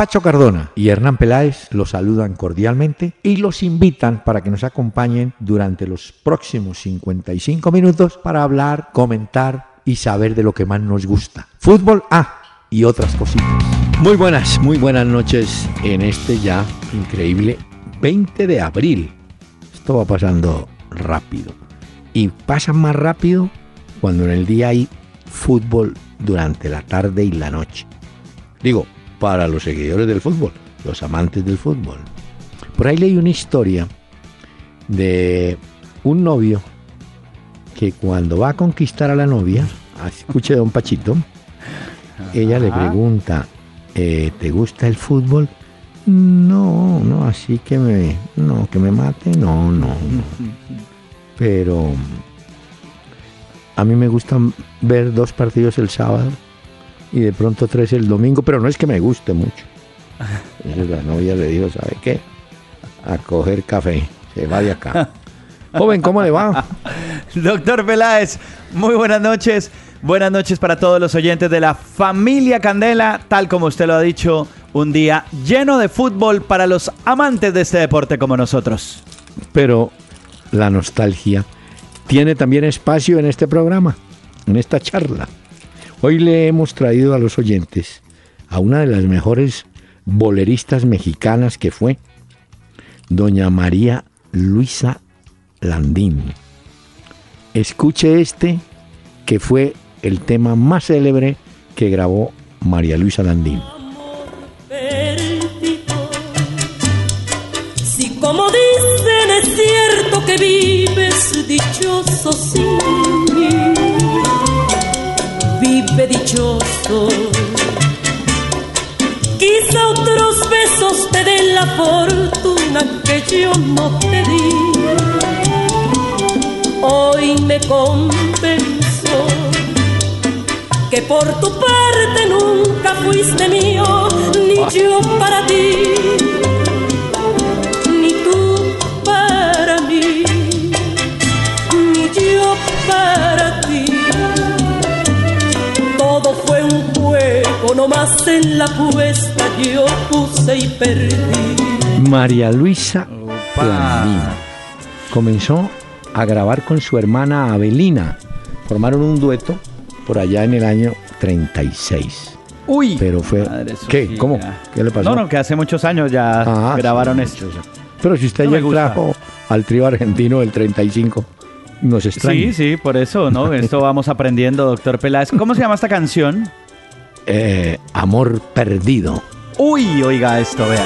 Pacho Cardona y Hernán Peláez los saludan cordialmente y los invitan para que nos acompañen durante los próximos 55 minutos para hablar, comentar y saber de lo que más nos gusta. Fútbol A y otras cositas. Muy buenas, muy buenas noches en este ya increíble 20 de abril. Esto va pasando rápido. Y pasa más rápido cuando en el día hay fútbol durante la tarde y la noche. Digo, para los seguidores del fútbol, los amantes del fútbol. Por ahí leí una historia de un novio que cuando va a conquistar a la novia, escuche don Pachito, ella le pregunta, eh, ¿te gusta el fútbol? No, no, así que me, no, que me mate, no, no, no. Pero a mí me gusta ver dos partidos el sábado y de pronto tres el domingo, pero no es que me guste mucho. Entonces la novia le dijo, ¿sabe qué? A coger café, se va de acá. Joven, ¿cómo le va? Doctor Peláez, muy buenas noches. Buenas noches para todos los oyentes de la familia Candela, tal como usted lo ha dicho, un día lleno de fútbol para los amantes de este deporte como nosotros. Pero la nostalgia tiene también espacio en este programa, en esta charla. Hoy le hemos traído a los oyentes a una de las mejores boleristas mexicanas que fue doña María Luisa Landín. Escuche este que fue el tema más célebre que grabó María Luisa Landín. Si como dicen es cierto que vives dichoso sin vive dichoso. Quizá otros besos te den la fortuna que yo no te di. Hoy me convenzo que por tu parte nunca fuiste mío, ni yo para ti más en la puesta yo puse y perdí. María Luisa comenzó a grabar con su hermana Abelina. Formaron un dueto por allá en el año 36. Uy, pero fue ¿Qué? ¿Cómo? ¿Qué le pasó? No, no, que hace muchos años ya ah, grabaron esto. Pero si usted ya trajo al trío argentino del 35, nos extraña. Sí, sí, por eso, ¿no? Esto vamos aprendiendo, doctor Peláez. ¿Cómo se llama esta canción? Eh, amor perdido. Uy, oiga esto, vea.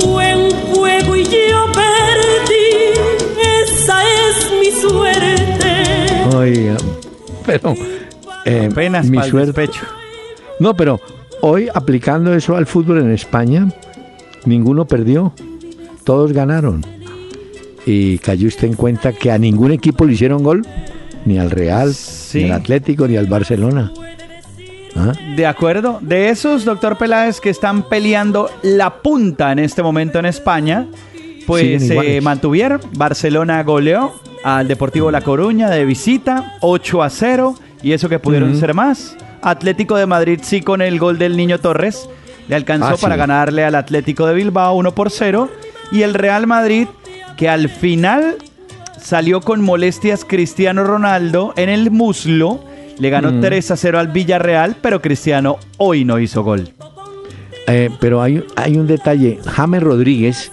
Fue un juego y yo perdí, esa es mi suerte. Oiga, pero eh, apenas mi suerte. Pecho. No, pero hoy aplicando eso al fútbol en España, ninguno perdió, todos ganaron. Y cayó usted en cuenta que a ningún equipo le hicieron gol ni al Real, ni al Atlético, ni al Barcelona. ¿Ah? De acuerdo. De esos, doctor Peláez, que están peleando la punta en este momento en España, pues se mantuvieron. Barcelona goleó al Deportivo La Coruña de visita, 8 a 0, y eso que pudieron ser más. Atlético de Madrid sí con el gol del Niño Torres, le alcanzó ah, para ganarle al Atlético de Bilbao 1 por 0, y el Real Madrid que al final salió con molestias Cristiano Ronaldo en el muslo. Le ganó 3 a 0 al Villarreal, pero Cristiano hoy no hizo gol. Eh, pero hay, hay un detalle. James Rodríguez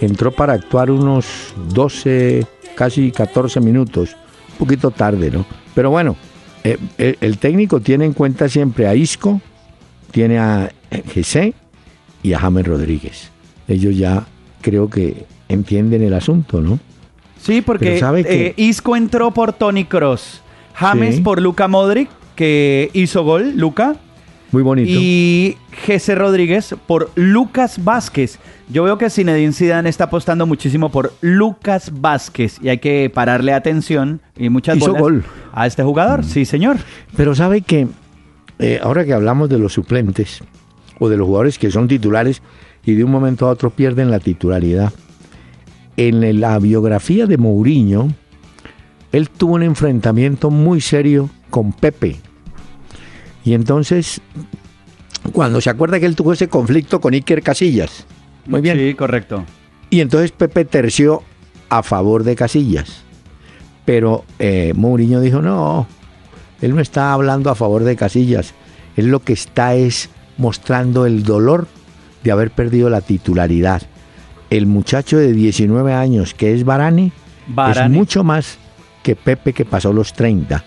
entró para actuar unos 12, casi 14 minutos. Un poquito tarde, ¿no? Pero bueno, eh, el, técnico tiene en cuenta siempre a Isco, tiene a Jesse y a James Rodríguez. Ellos ya creo que entienden el asunto, ¿no? Sí, porque eh, Isco entró por Tony Cross, James por Luca Modric, que hizo gol, Luca. Muy bonito. Y Jesse Rodríguez por Lucas Vázquez. Yo veo que Zinedine Zidane está apostando muchísimo por Lucas Vázquez y hay que pararle atención y muchas Hizo gol. a este jugador. Mm. Sí, señor. Pero sabe que eh, ahora que hablamos de los suplentes o de los jugadores que son titulares y de un momento a otro pierden la titularidad, en la biografía de Mourinho, él tuvo un enfrentamiento muy serio con Pepe. Y entonces, cuando se acuerda que él tuvo ese conflicto con Iker Casillas. Muy bien. Sí, correcto. Y entonces Pepe terció a favor de Casillas. Pero eh, Mourinho dijo, no, él no está hablando a favor de Casillas. Él lo que está es mostrando el dolor de haber perdido la titularidad. El muchacho de 19 años que es Barani, es mucho más que Pepe que pasó los 30.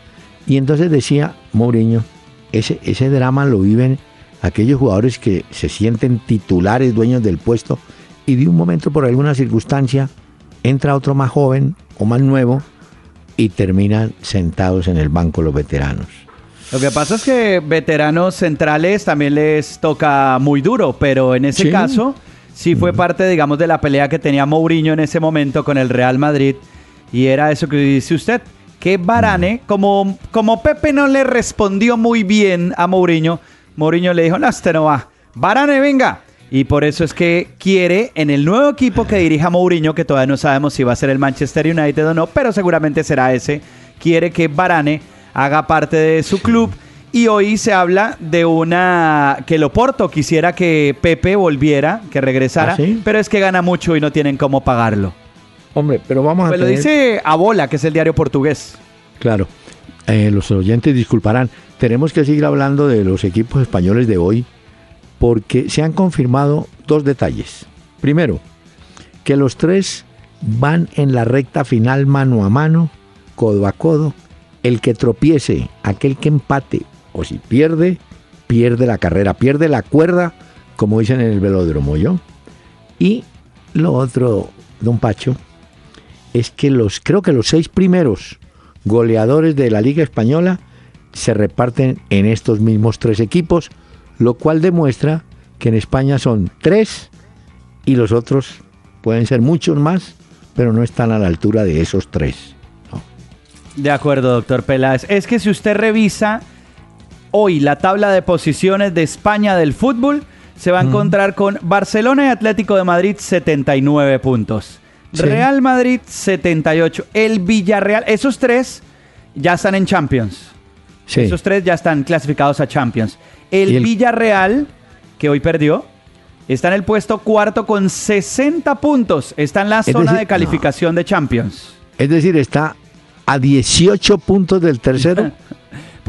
Y entonces decía Mourinho, ese, ese drama lo viven aquellos jugadores que se sienten titulares, dueños del puesto, y de un momento por alguna circunstancia entra otro más joven o más nuevo y terminan sentados en el banco los veteranos. Lo que pasa es que veteranos centrales también les toca muy duro, pero en ese caso sí fue parte, digamos, de la pelea que tenía Mourinho en ese momento con el Real Madrid. Y era eso que dice usted, que Barane, como, como Pepe no le respondió muy bien a Mourinho, Mourinho le dijo, no, este no va. Barane, venga. Y por eso es que quiere en el nuevo equipo que dirija Mourinho, que todavía no sabemos si va a ser el Manchester United o no, pero seguramente será ese, quiere que Barane haga parte de su club. Y hoy se habla de una que Loporto quisiera que Pepe volviera, que regresara, ¿Ah, pero es que gana mucho y no tienen cómo pagarlo. Hombre, pero vamos a pues lo dice Abola, que es el diario portugués. Claro. Eh, los oyentes disculparán. Tenemos que seguir hablando de los equipos españoles de hoy porque se han confirmado dos detalles. Primero, que los tres van en la recta final mano a mano, codo a codo, el que tropiece, aquel que empate o si pierde, pierde la carrera, pierde la cuerda, como dicen en el velódromo, ¿yo? Y lo otro, don Pacho, es que los, creo que los seis primeros goleadores de la Liga Española se reparten en estos mismos tres equipos, lo cual demuestra que en España son tres y los otros pueden ser muchos más, pero no están a la altura de esos tres. De acuerdo, doctor Peláez. Es que si usted revisa hoy la tabla de posiciones de España del fútbol, se va a encontrar con Barcelona y Atlético de Madrid 79 puntos. Real Madrid 78. El Villarreal, esos tres ya están en Champions. Esos tres ya están clasificados a Champions. El, Villarreal, que hoy perdió, está en el puesto cuarto con 60 puntos. Está en la zona de calificación de Champions. Es decir, está a 18 puntos del tercero.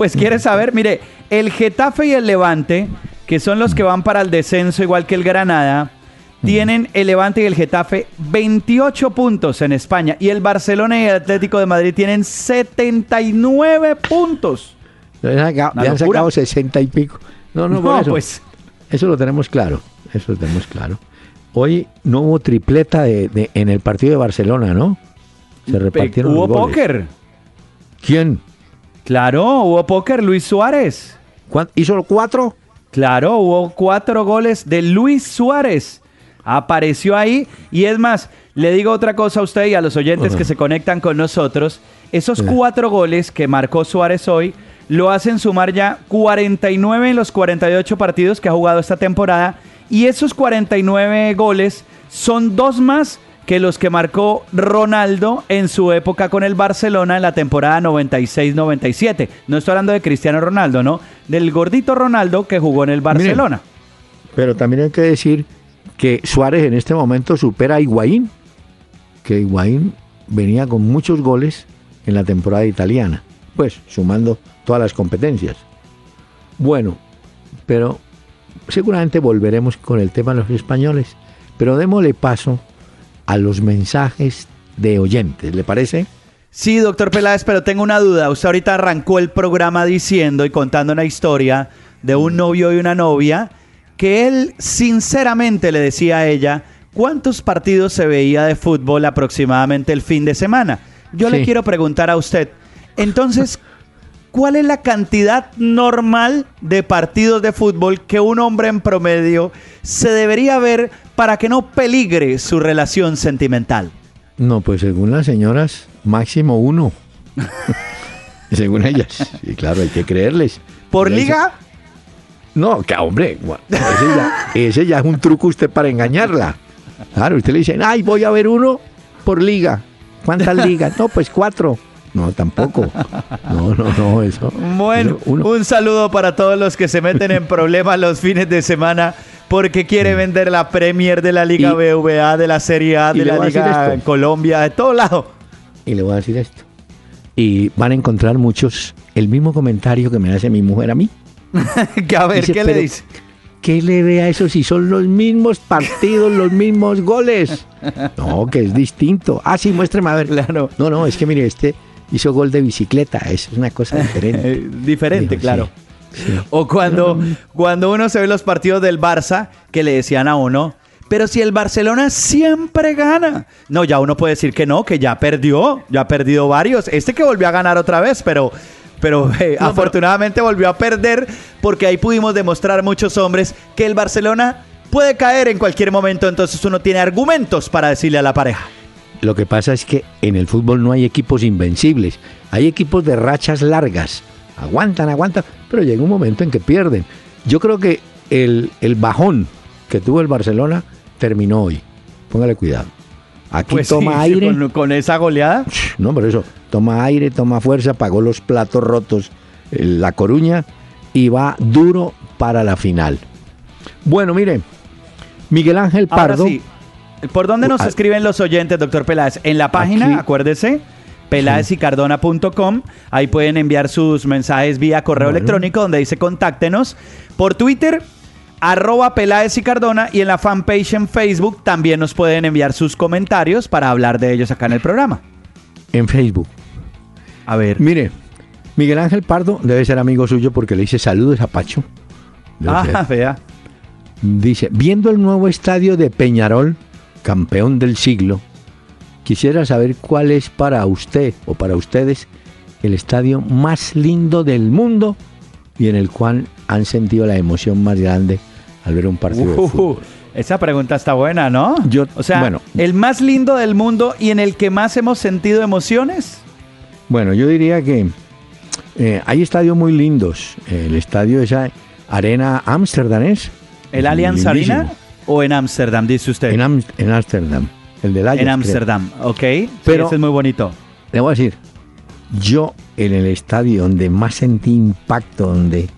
pues quieres saber, mire, el Getafe y el Levante, que son los que van para el descenso igual que el Granada, tienen el Levante y el Getafe 28 puntos en España y el Barcelona y el Atlético de Madrid tienen 79 puntos. Ya han sacado 60 y pico. No, no, por eso. pues. Eso lo tenemos claro. Eso lo tenemos claro. Hoy no hubo tripleta de, en el partido de Barcelona, ¿no? Se repartieron Hubo póker. ¿Quién? Claro, hubo póker, Luis Suárez. ¿Hizo cuatro? Claro, hubo cuatro goles de Luis Suárez. Apareció ahí y es más, le digo otra cosa a usted y a los oyentes que se conectan con nosotros. Esos cuatro goles que marcó Suárez hoy lo hacen sumar ya 49 en los 48 partidos que ha jugado esta temporada y esos 49 goles son dos más que los que marcó Ronaldo en su época con el Barcelona en la temporada 96-97. No estoy hablando de Cristiano Ronaldo, ¿no? Del gordito Ronaldo que jugó en el Barcelona. pero también hay que decir que Suárez en este momento supera a Higuaín, que Higuaín venía con muchos goles en la temporada italiana, pues sumando todas las competencias. Bueno, pero seguramente volveremos con el tema de los españoles, pero démosle paso a los mensajes de oyentes, ¿le parece? Sí, doctor Peláez, pero tengo una duda. Usted ahorita arrancó el programa diciendo y contando una historia de un novio y una novia que él sinceramente le decía a ella cuántos partidos se veía de fútbol aproximadamente el fin de semana. Yo le quiero preguntar a usted, entonces, ¿cuál es la cantidad normal de partidos de fútbol que un hombre en promedio se debería ver para que no peligre su relación sentimental? No, pues según las señoras, máximo uno. según ellas. Y claro, hay que creerles. ¿Por liga? No, que hombre, ese ya, es un truco usted para engañarla. Claro, usted le dice, ay, voy a ver uno por liga. ¿Cuántas ligas? No, pues cuatro. No, tampoco. No, no, no, eso. Bueno, un saludo para todos los que se meten en problemas los fines de semana porque quiere vender la Premier de la Liga BVA, de la Serie A, de la Liga Colombia, de todo lado. Y le voy a decir esto. Y van a encontrar muchos el mismo comentario que me hace mi mujer a mí. que a ver, ¿qué le dice? ¿Qué le ve a eso si son los mismos partidos, los mismos goles? No, que es distinto. Ah, sí, muéstrame a ver. Claro. No, no, es que mire, este hizo gol de bicicleta, es una cosa diferente. diferente, claro. O cuando, cuando uno se ve los partidos del Barça, que le decían a uno, pero si el Barcelona siempre gana. No, ya uno puede decir que no, que ya perdió, ya ha perdido varios. Este que volvió a ganar otra vez, pero, pero eh, afortunadamente volvió a perder porque ahí pudimos demostrar muchos hombres que el Barcelona puede caer en cualquier momento, entonces uno tiene argumentos para decirle a la pareja. Lo que pasa es que en el fútbol no hay equipos invencibles, hay equipos de rachas largas. Aguantan, aguantan, pero llega un momento en que pierden. Yo creo que el, bajón que tuvo el Barcelona terminó hoy. Póngale cuidado. Aquí pues toma aire. con, esa goleada. No, pero eso, toma aire, toma fuerza, pagó los platos rotos eh, la Coruña y va duro para la final. Bueno, mire, Miguel Ángel Pardo. ¿Por dónde nos ah, escriben los oyentes, doctor Peláez? En la página, acuérdese, peláezicardona.com. Ahí pueden enviar sus mensajes vía correo electrónico donde dice contáctenos. Por Twitter, arroba Peláez y Cardona y en la fanpage en Facebook también nos pueden enviar sus comentarios para hablar de ellos acá en el programa. En Facebook. A ver. Mire, Miguel Ángel Pardo debe ser amigo suyo porque le dice saludos a Pacho. ah, vea. Dice, viendo el nuevo estadio de Peñarol, campeón del siglo, quisiera saber cuál es para usted o para ustedes el estadio más lindo del mundo y en el cual han sentido la emoción más grande al ver un partido de fútbol. Esa pregunta está buena, ¿no? Yo, o sea, bueno, el más lindo del mundo y en el que más hemos sentido emociones. Bueno, yo diría que eh, hay estadios muy lindos. El estadio esa Arena Amsterdam es. ¿El Allianz Arena? ¿O en Ámsterdam, dice usted? En Ámsterdam. el del Ajax. En Ámsterdam, ok. Pero ese es muy bonito. Le voy a decir, yo en el estadio donde más sentí impacto, donde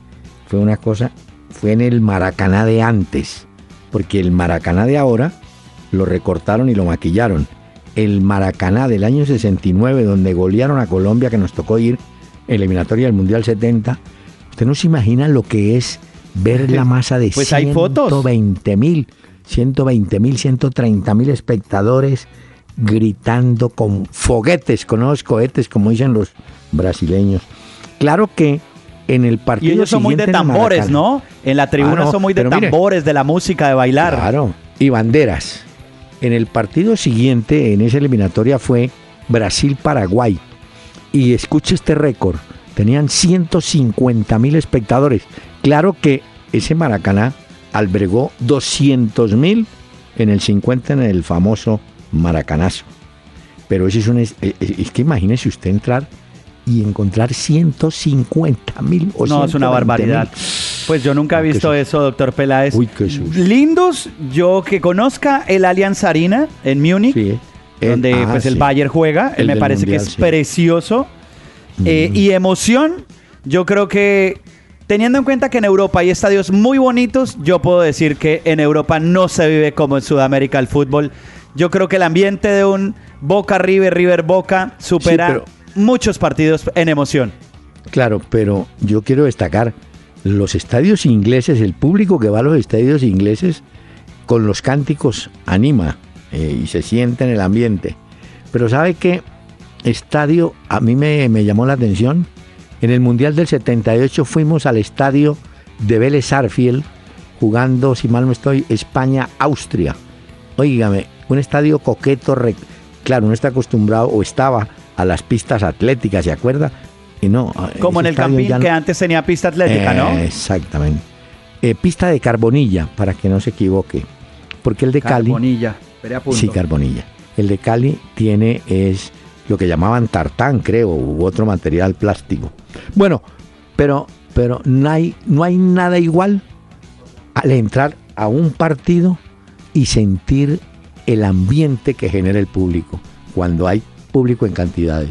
fue una cosa, fue en el Maracaná de antes. Porque el Maracaná de ahora lo recortaron y lo maquillaron. El Maracaná del año 69, donde golearon a Colombia, que nos tocó ir eliminatoria del Mundial 70. Usted no se imagina lo que es ver la masa de pues 120 mil 120 mil, 130 mil espectadores gritando con foguetes, con unos cohetes, como dicen los brasileños. Claro que en el partido. Y ellos son muy de tambores, ¿no? En la tribuna ah, son muy de tambores, de la música, de bailar. Claro, y banderas. En el partido siguiente, en esa eliminatoria, fue Brasil-Paraguay. Y escuche este récord: tenían 150 mil espectadores. Claro que ese Maracaná albergó 200.000 en el 50 en el famoso Maracanazo. Pero eso es un... Es, que imagínese usted entrar y encontrar 150 mil o No, es una barbaridad. Pues yo nunca he visto eso, doctor Peláez. Uy, qué Lindos, yo que conozca el Allianz Arena en Múnich, donde ah, pues el Bayern juega, me parece que es precioso. Eh, y emoción, yo creo que Teniendo en cuenta que en Europa hay estadios muy bonitos, yo puedo decir que en Europa no se vive como en Sudamérica el fútbol. Yo creo que el ambiente de un Boca River, River Boca supera muchos partidos en emoción. Claro, pero yo quiero destacar los estadios ingleses, el público que va a los estadios ingleses con los cánticos anima eh, y se siente en el ambiente. Pero ¿sabe qué estadio a mí me, me llamó la atención? En el Mundial del 78 fuimos al estadio de Vélez Arfiel jugando, si mal no estoy, España-Austria. Óigame, un estadio coqueto, claro, no está acostumbrado o estaba a las pistas atléticas, ¿se acuerda? Y no. Como en el Campín que antes tenía pista atlética, ¿no? Exactamente. Eh, pista de Carbonilla, para que no se equivoque. Porque el de Cali. Carbonilla, Sí, Carbonilla. El de Cali tiene, es lo que llamaban tartán, creo, u otro material plástico. Bueno, pero, pero no, hay, no hay nada igual al entrar a un partido y sentir el ambiente que genera el público, cuando hay público en cantidades.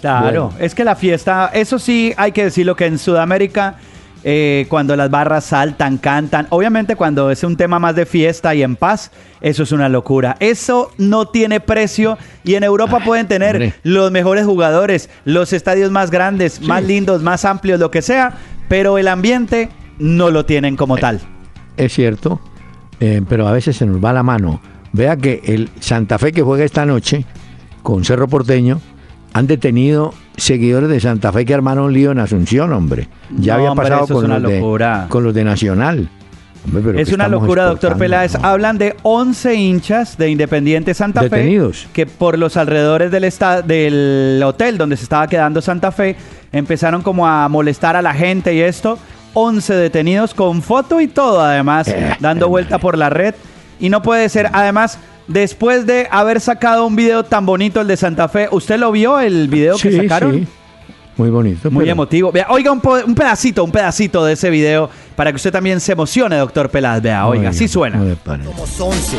Claro, es que la fiesta, eso sí hay que decirlo que en Sudamérica eh, cuando las barras saltan, cantan. Obviamente cuando es un tema más de fiesta y en paz, eso es una locura. Eso no tiene precio y en Europa pueden tener los mejores jugadores, los estadios más grandes, más lindos, más amplios, lo que sea, pero el ambiente no lo tienen como tal. Es cierto, eh, pero a veces se nos va la mano. Vea que el Santa Fe que juega esta noche con Cerro Porteño han detenido seguidores de Santa Fe que armaron un lío en Asunción, hombre. Ya había pasado con, los de, con los de Nacional. es una locura, doctor Peláez. Hablan de 11 hinchas de Independiente Santa Detenidos. Fe que por los alrededores del, del hotel donde se estaba quedando Santa Fe empezaron como a molestar a la gente y esto. 11 detenidos con foto y todo, además, eh, dando vuelta por la red. Y no puede ser, además, después de haber sacado un video tan bonito, el de Santa Fe, ¿usted lo vio, el video que sacaron? Sí. Muy bonito. Muy emotivo. Vea, oiga un, pedacito, un pedacito de ese video para que usted también se emocione, doctor Peláez. Vea, oiga, así suena. Somos 11,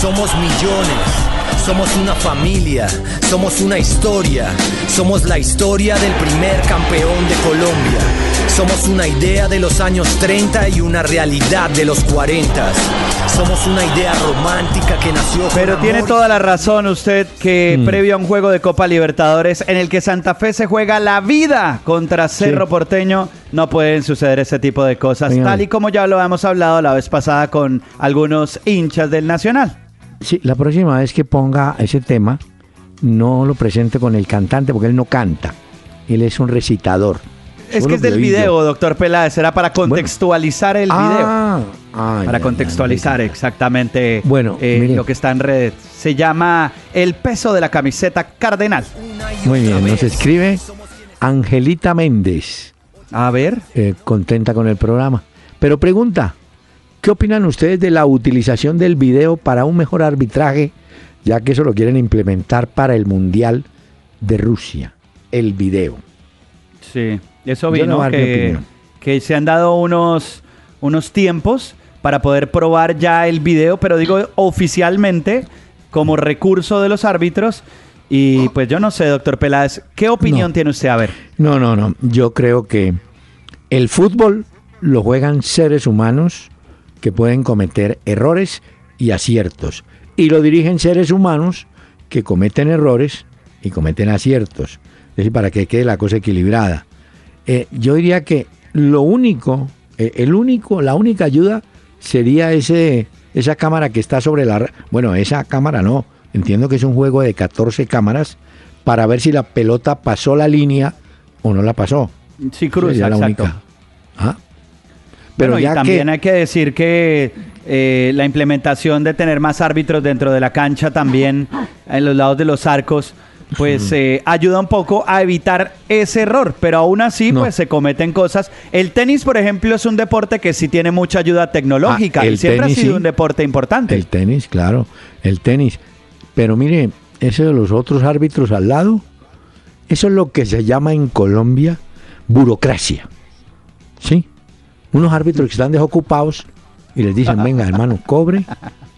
somos millones, somos una familia, somos una historia, somos la historia del primer campeón de Colombia. Somos una idea de los años 30 y una realidad de los 40. Somos una idea romántica que nació. Pero tiene toda la razón usted que mm. previo a un juego de Copa Libertadores en el que Santa Fe se juega la vida contra Cerro Porteño, no pueden suceder ese tipo de cosas, tal y como ya lo hemos hablado la vez pasada con algunos hinchas del Nacional. Sí, la próxima vez que ponga ese tema, no lo presente con el cantante porque él no canta, él es un recitador. Es que es del video, doctor Peláez. Era para contextualizar el ah, video. para contextualizar exactamente bueno, eh, lo que está en red. Se llama El peso de la camiseta cardenal. Muy bien, nos escribe Angelita Méndez. A ver. Eh, contenta con el programa. Pero pregunta, ¿qué opinan ustedes de la utilización del video para un mejor arbitraje, ya que eso lo quieren implementar para el Mundial de Rusia? El video. Sí. Eso vino que, que se han dado unos, unos tiempos para poder probar ya el video, pero digo oficialmente como recurso de los árbitros. Y pues yo no sé, doctor Peláez, ¿qué opinión tiene usted? A ver. No, no, no. Yo creo que el fútbol lo juegan seres humanos que pueden cometer errores y aciertos. Y lo dirigen seres humanos que cometen errores y cometen aciertos. Es decir, para que quede la cosa equilibrada. Eh, yo diría que lo único, eh, el único, la única ayuda sería ese, esa cámara que está sobre la... Bueno, esa cámara no, entiendo que es un juego de 14 cámaras para ver si la pelota pasó la línea o no la pasó. Sí, Cruz, la única. ¿Ah? Pero ya también hay que decir que eh, la implementación de tener más árbitros dentro de la cancha también en los lados de los arcos pues eh, ayuda un poco a evitar ese error, pero aún así pues se cometen cosas. El tenis, por ejemplo, es un deporte que sí tiene mucha ayuda tecnológica ah, y siempre ha sido un deporte importante. El tenis, claro, el tenis. Pero mire, ese de los otros árbitros al lado, eso es lo que se llama en Colombia burocracia. ¿Sí? Unos árbitros que están desocupados y les dicen, venga hermano, cobre,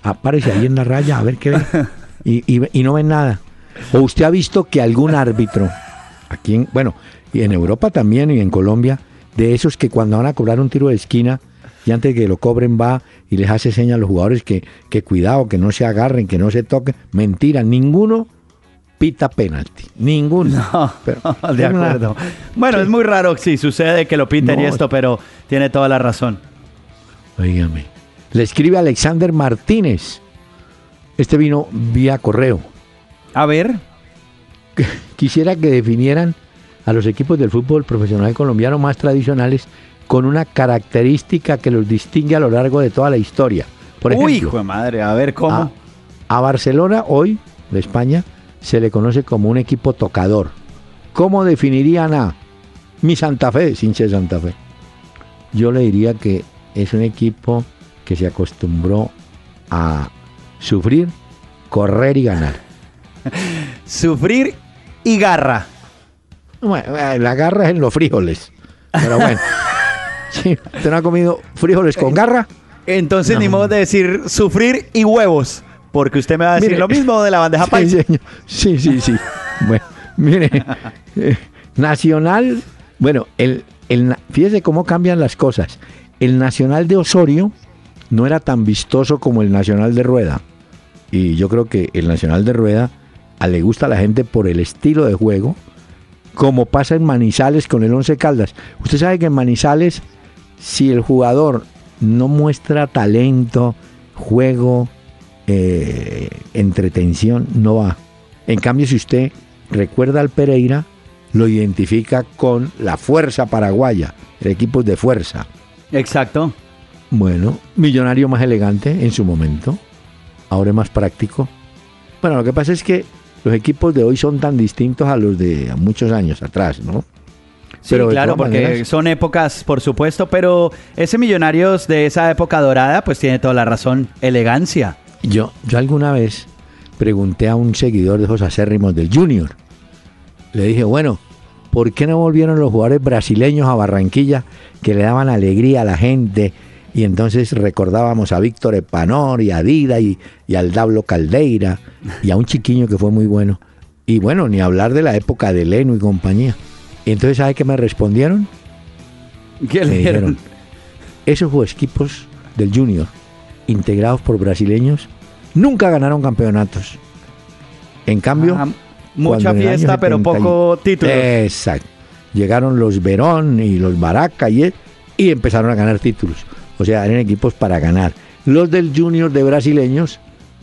aparece ahí en la raya a ver qué ve. y no ven nada. ¿O usted ha visto que algún árbitro, aquí en, bueno, y en Europa también y en Colombia, de esos que cuando van a cobrar un tiro de esquina y antes de que lo cobren va y les hace señas a los jugadores que, que cuidado, que no se agarren, que no se toquen? Mentira, ninguno pita penalti. Ninguno. No, de acuerdo. Bueno, es muy raro si sucede que lo piten y esto, pero tiene toda la razón. Oígame. Le escribe Alexander Martínez. Este vino vía correo. A ver. Quisiera que definieran a los equipos del fútbol profesional colombiano más tradicionales con una característica que los distingue a lo largo de toda la historia. Por ejemplo, Uy, hijo de madre, a ver cómo. A, Barcelona hoy, de España, se le conoce como un equipo tocador. ¿Cómo definirían a mi Santa Fe, sin ser Santa Fe? Yo le diría que es un equipo que se acostumbró a sufrir, correr y ganar. Sufrir y garra. Eh, la garra es en los frijoles. Pero bueno. ¿Usted no ha comido frijoles con garra? Entonces ni modo de decir sufrir y huevos. Porque usted me va a decir lo mismo de la bandeja sí, sí, sí, sí. Bueno, Mire, eh, Nacional, bueno, el, el, fíjese cómo cambian las cosas. El Nacional de Osorio no era tan vistoso como el Nacional de Rueda. Y yo creo que el Nacional de Rueda a le gusta a la gente por el estilo de juego, como pasa en Manizales con el Once Caldas. Usted sabe que en Manizales, si el jugador no muestra talento, juego, eh, entretención, no va. En cambio, si usted recuerda al Pereira, lo identifica con la fuerza paraguaya, el equipo de fuerza. Exacto. Bueno, millonario más elegante en su momento, ahora es más práctico. Bueno, lo que pasa es que los equipos de hoy son tan distintos a los de muchos años atrás, ¿no? Sí, claro, porque son épocas, por supuesto, pero ese Millonarios de esa época dorada, pues tiene toda la razón, elegancia. Yo, yo alguna vez pregunté a un seguidor de esos acérrimos del Junior, le dije, bueno, ¿por qué no volvieron los jugadores brasileños a Barranquilla que le daban alegría a la gente? Y entonces recordábamos a Víctor Epanor y a Dida y, al Dablo Caldeira y a un chiquiño que fue muy bueno. Y bueno, ni hablar de la época de Leno y compañía. Y entonces, ¿sabe qué me respondieron? ¿Qué le dijeron? Esos equipos del Junior, integrados por brasileños, nunca ganaron campeonatos. En cambio, ah, mucha fiesta, pero poco título. Exacto. Llegaron los Verón y los Baraca y, y empezaron a ganar títulos. O sea, eran equipos para ganar. Los del Junior de brasileños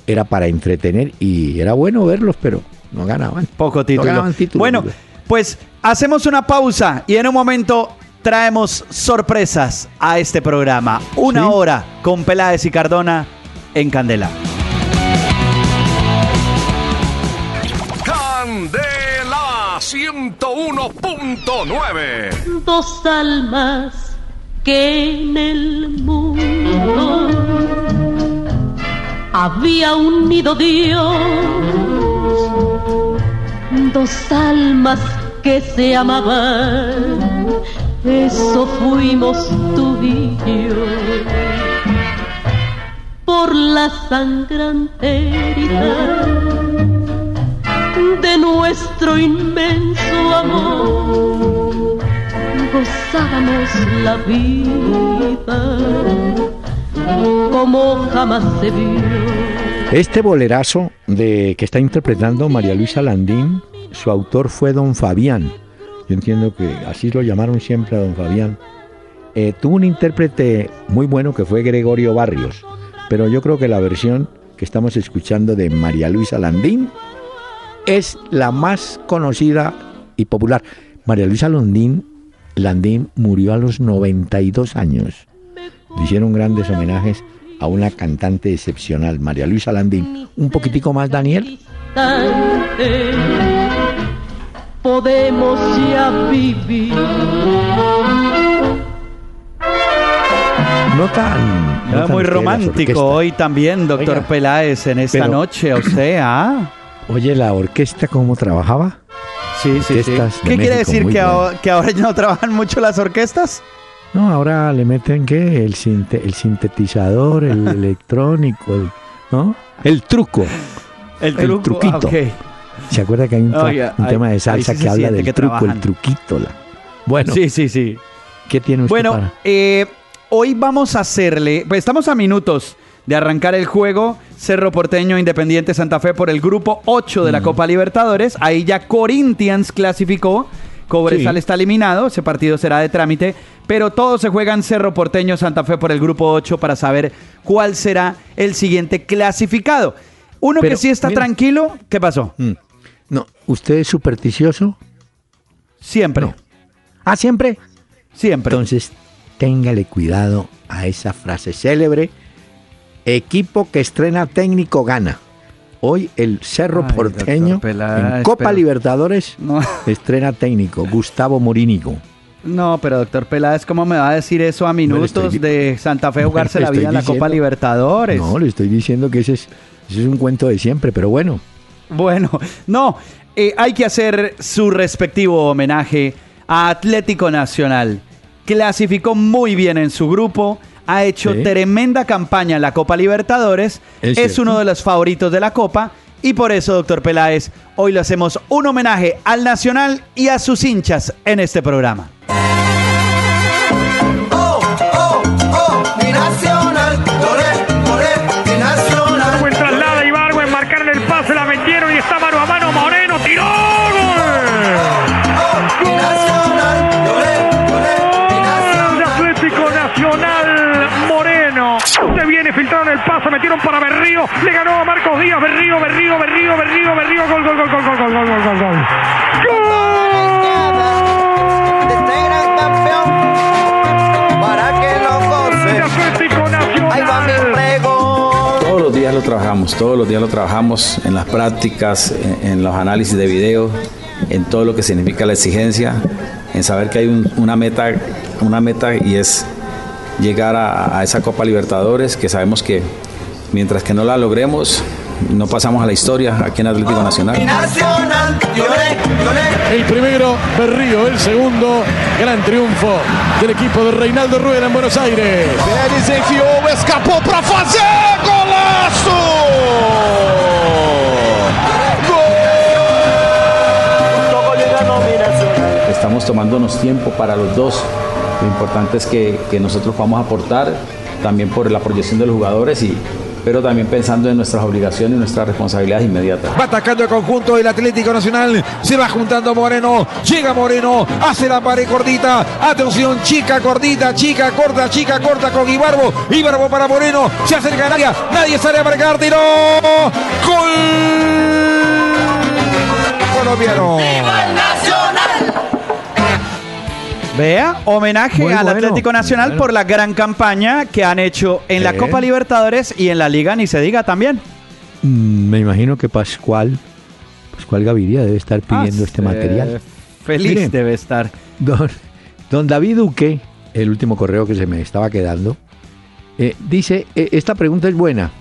era para entretener y era bueno verlos, pero no ganaban. Poco título. Bueno, pues hacemos una pausa y en un momento traemos sorpresas a este programa. Una hora con Peláez y Cardona en Candela. Candela 101.9. Dos almas que en el mundo había unido Dios dos almas que se amaban, eso fuimos tú y. Por la sangrante herida de nuestro inmenso amor, gozábamos la vida como jamás se vio. Este bolerazo de que está interpretando María Luisa Landín su autor fue don Fabián. Yo entiendo que así lo llamaron siempre a don Fabián. Eh, tuvo un intérprete muy bueno que fue Gregorio Barrios, pero yo creo que la versión que estamos escuchando de María Luisa Landín es la más conocida y popular. María Luisa Landín, Landín murió a los 92 años. Le hicieron grandes homenajes a una cantante excepcional, María Luisa Landín. Un poquitico más, Daniel podemos ya vivir. No tan. muy romántico hoy también, doctor Peláez, en esta noche, o sea. Oye, ¿la orquesta cómo trabajaba? Sí, sí, sí. ¿Qué quiere decir? ¿Que ahora, ¿Que ahora ya no trabajan mucho las orquestas? No, ahora le meten, ¿qué? El, el sintetizador, el electrónico, el, ¿no? El truco. El, truquito. ¿Se acuerda que hay un, tema de salsa que habla del truco, el truquito? Bueno. Sí, sí, sí. ¿Qué tiene usted Bueno, eh, hoy vamos a hacerle... Pues estamos a minutos de arrancar el juego Cerro Porteño Independiente Santa Fe por el grupo 8 de la mm. Copa Libertadores. Ahí ya Corinthians clasificó. Cobresal está eliminado, ese partido será de trámite, pero todos se juegan Cerro Porteño Santa Fe por el grupo 8 para saber cuál será el siguiente clasificado. Uno que sí está tranquilo, ¿qué pasó? Mm. No, ¿usted es supersticioso? Siempre. ¿Ah, siempre? Siempre. Entonces, téngale cuidado a esa frase célebre. Equipo que estrena técnico gana. Hoy el Cerro Porteño en Copa Libertadores estrena técnico, Gustavo Morínigo. No, pero doctor Peláez, ¿cómo me va a decir eso a minutos de Santa Fe jugarse la vida en la Copa Libertadores? No, le estoy diciendo que ese es un cuento de siempre, pero bueno. Bueno, no, eh, hay que hacer su respectivo homenaje a Atlético Nacional. Clasificó muy bien en su grupo, ha hecho tremenda campaña en la Copa Libertadores, es, uno de los favoritos de la Copa. Y por eso, doctor Peláez, hoy le hacemos un homenaje al Nacional y a sus hinchas en este programa. Pase, metieron para Berrío, le ganó a Marcos Díaz, Berrío, Berrío, Berrío, Berrío, Berrío, gol, gol, gol, gol, gol, gol, gol, gol, gol, gol. Todos los días lo trabajamos, todos los días lo trabajamos en las prácticas, en, en los análisis de video, en todo lo que significa la exigencia, en saber que hay un- una meta, una meta y es llegar a, a esa Copa Libertadores, que sabemos que mientras que no la logremos, no pasamos a la historia aquí en Atlético Nacional. El primero, Berrío. El segundo, gran triunfo del equipo de Reinaldo Rueda en Buenos Aires. Pérez enfiou, escapou para fazer golaço! Estamos tomándonos tiempo para los dos. Lo importante es que, que nosotros vamos a aportar también por la proyección de los jugadores, y, pero también pensando en nuestras obligaciones y nuestras responsabilidades inmediatas. Va atacando el conjunto del Atlético Nacional. Se va juntando Moreno. Llega Moreno. Hace la pared cortita. Atención, chica cortita, chica corta, chica corta con Ibarbo. Ibarbo para Moreno. Se acerca al área. Nadie sale a marcar. Tiró. Gol. Colombiano. Vea, homenaje Muy al bueno, Atlético Nacional bueno. por la gran campaña que han hecho en la. Copa Libertadores y en la Liga, ni se diga también. Mm, Me imagino que Pascual, Pascual Gaviria debe estar pidiendo Ah, este eh, material. Feliz debe estar. Don, don David Duque, el último correo que se me estaba quedando, eh, dice, eh, esta pregunta es buena.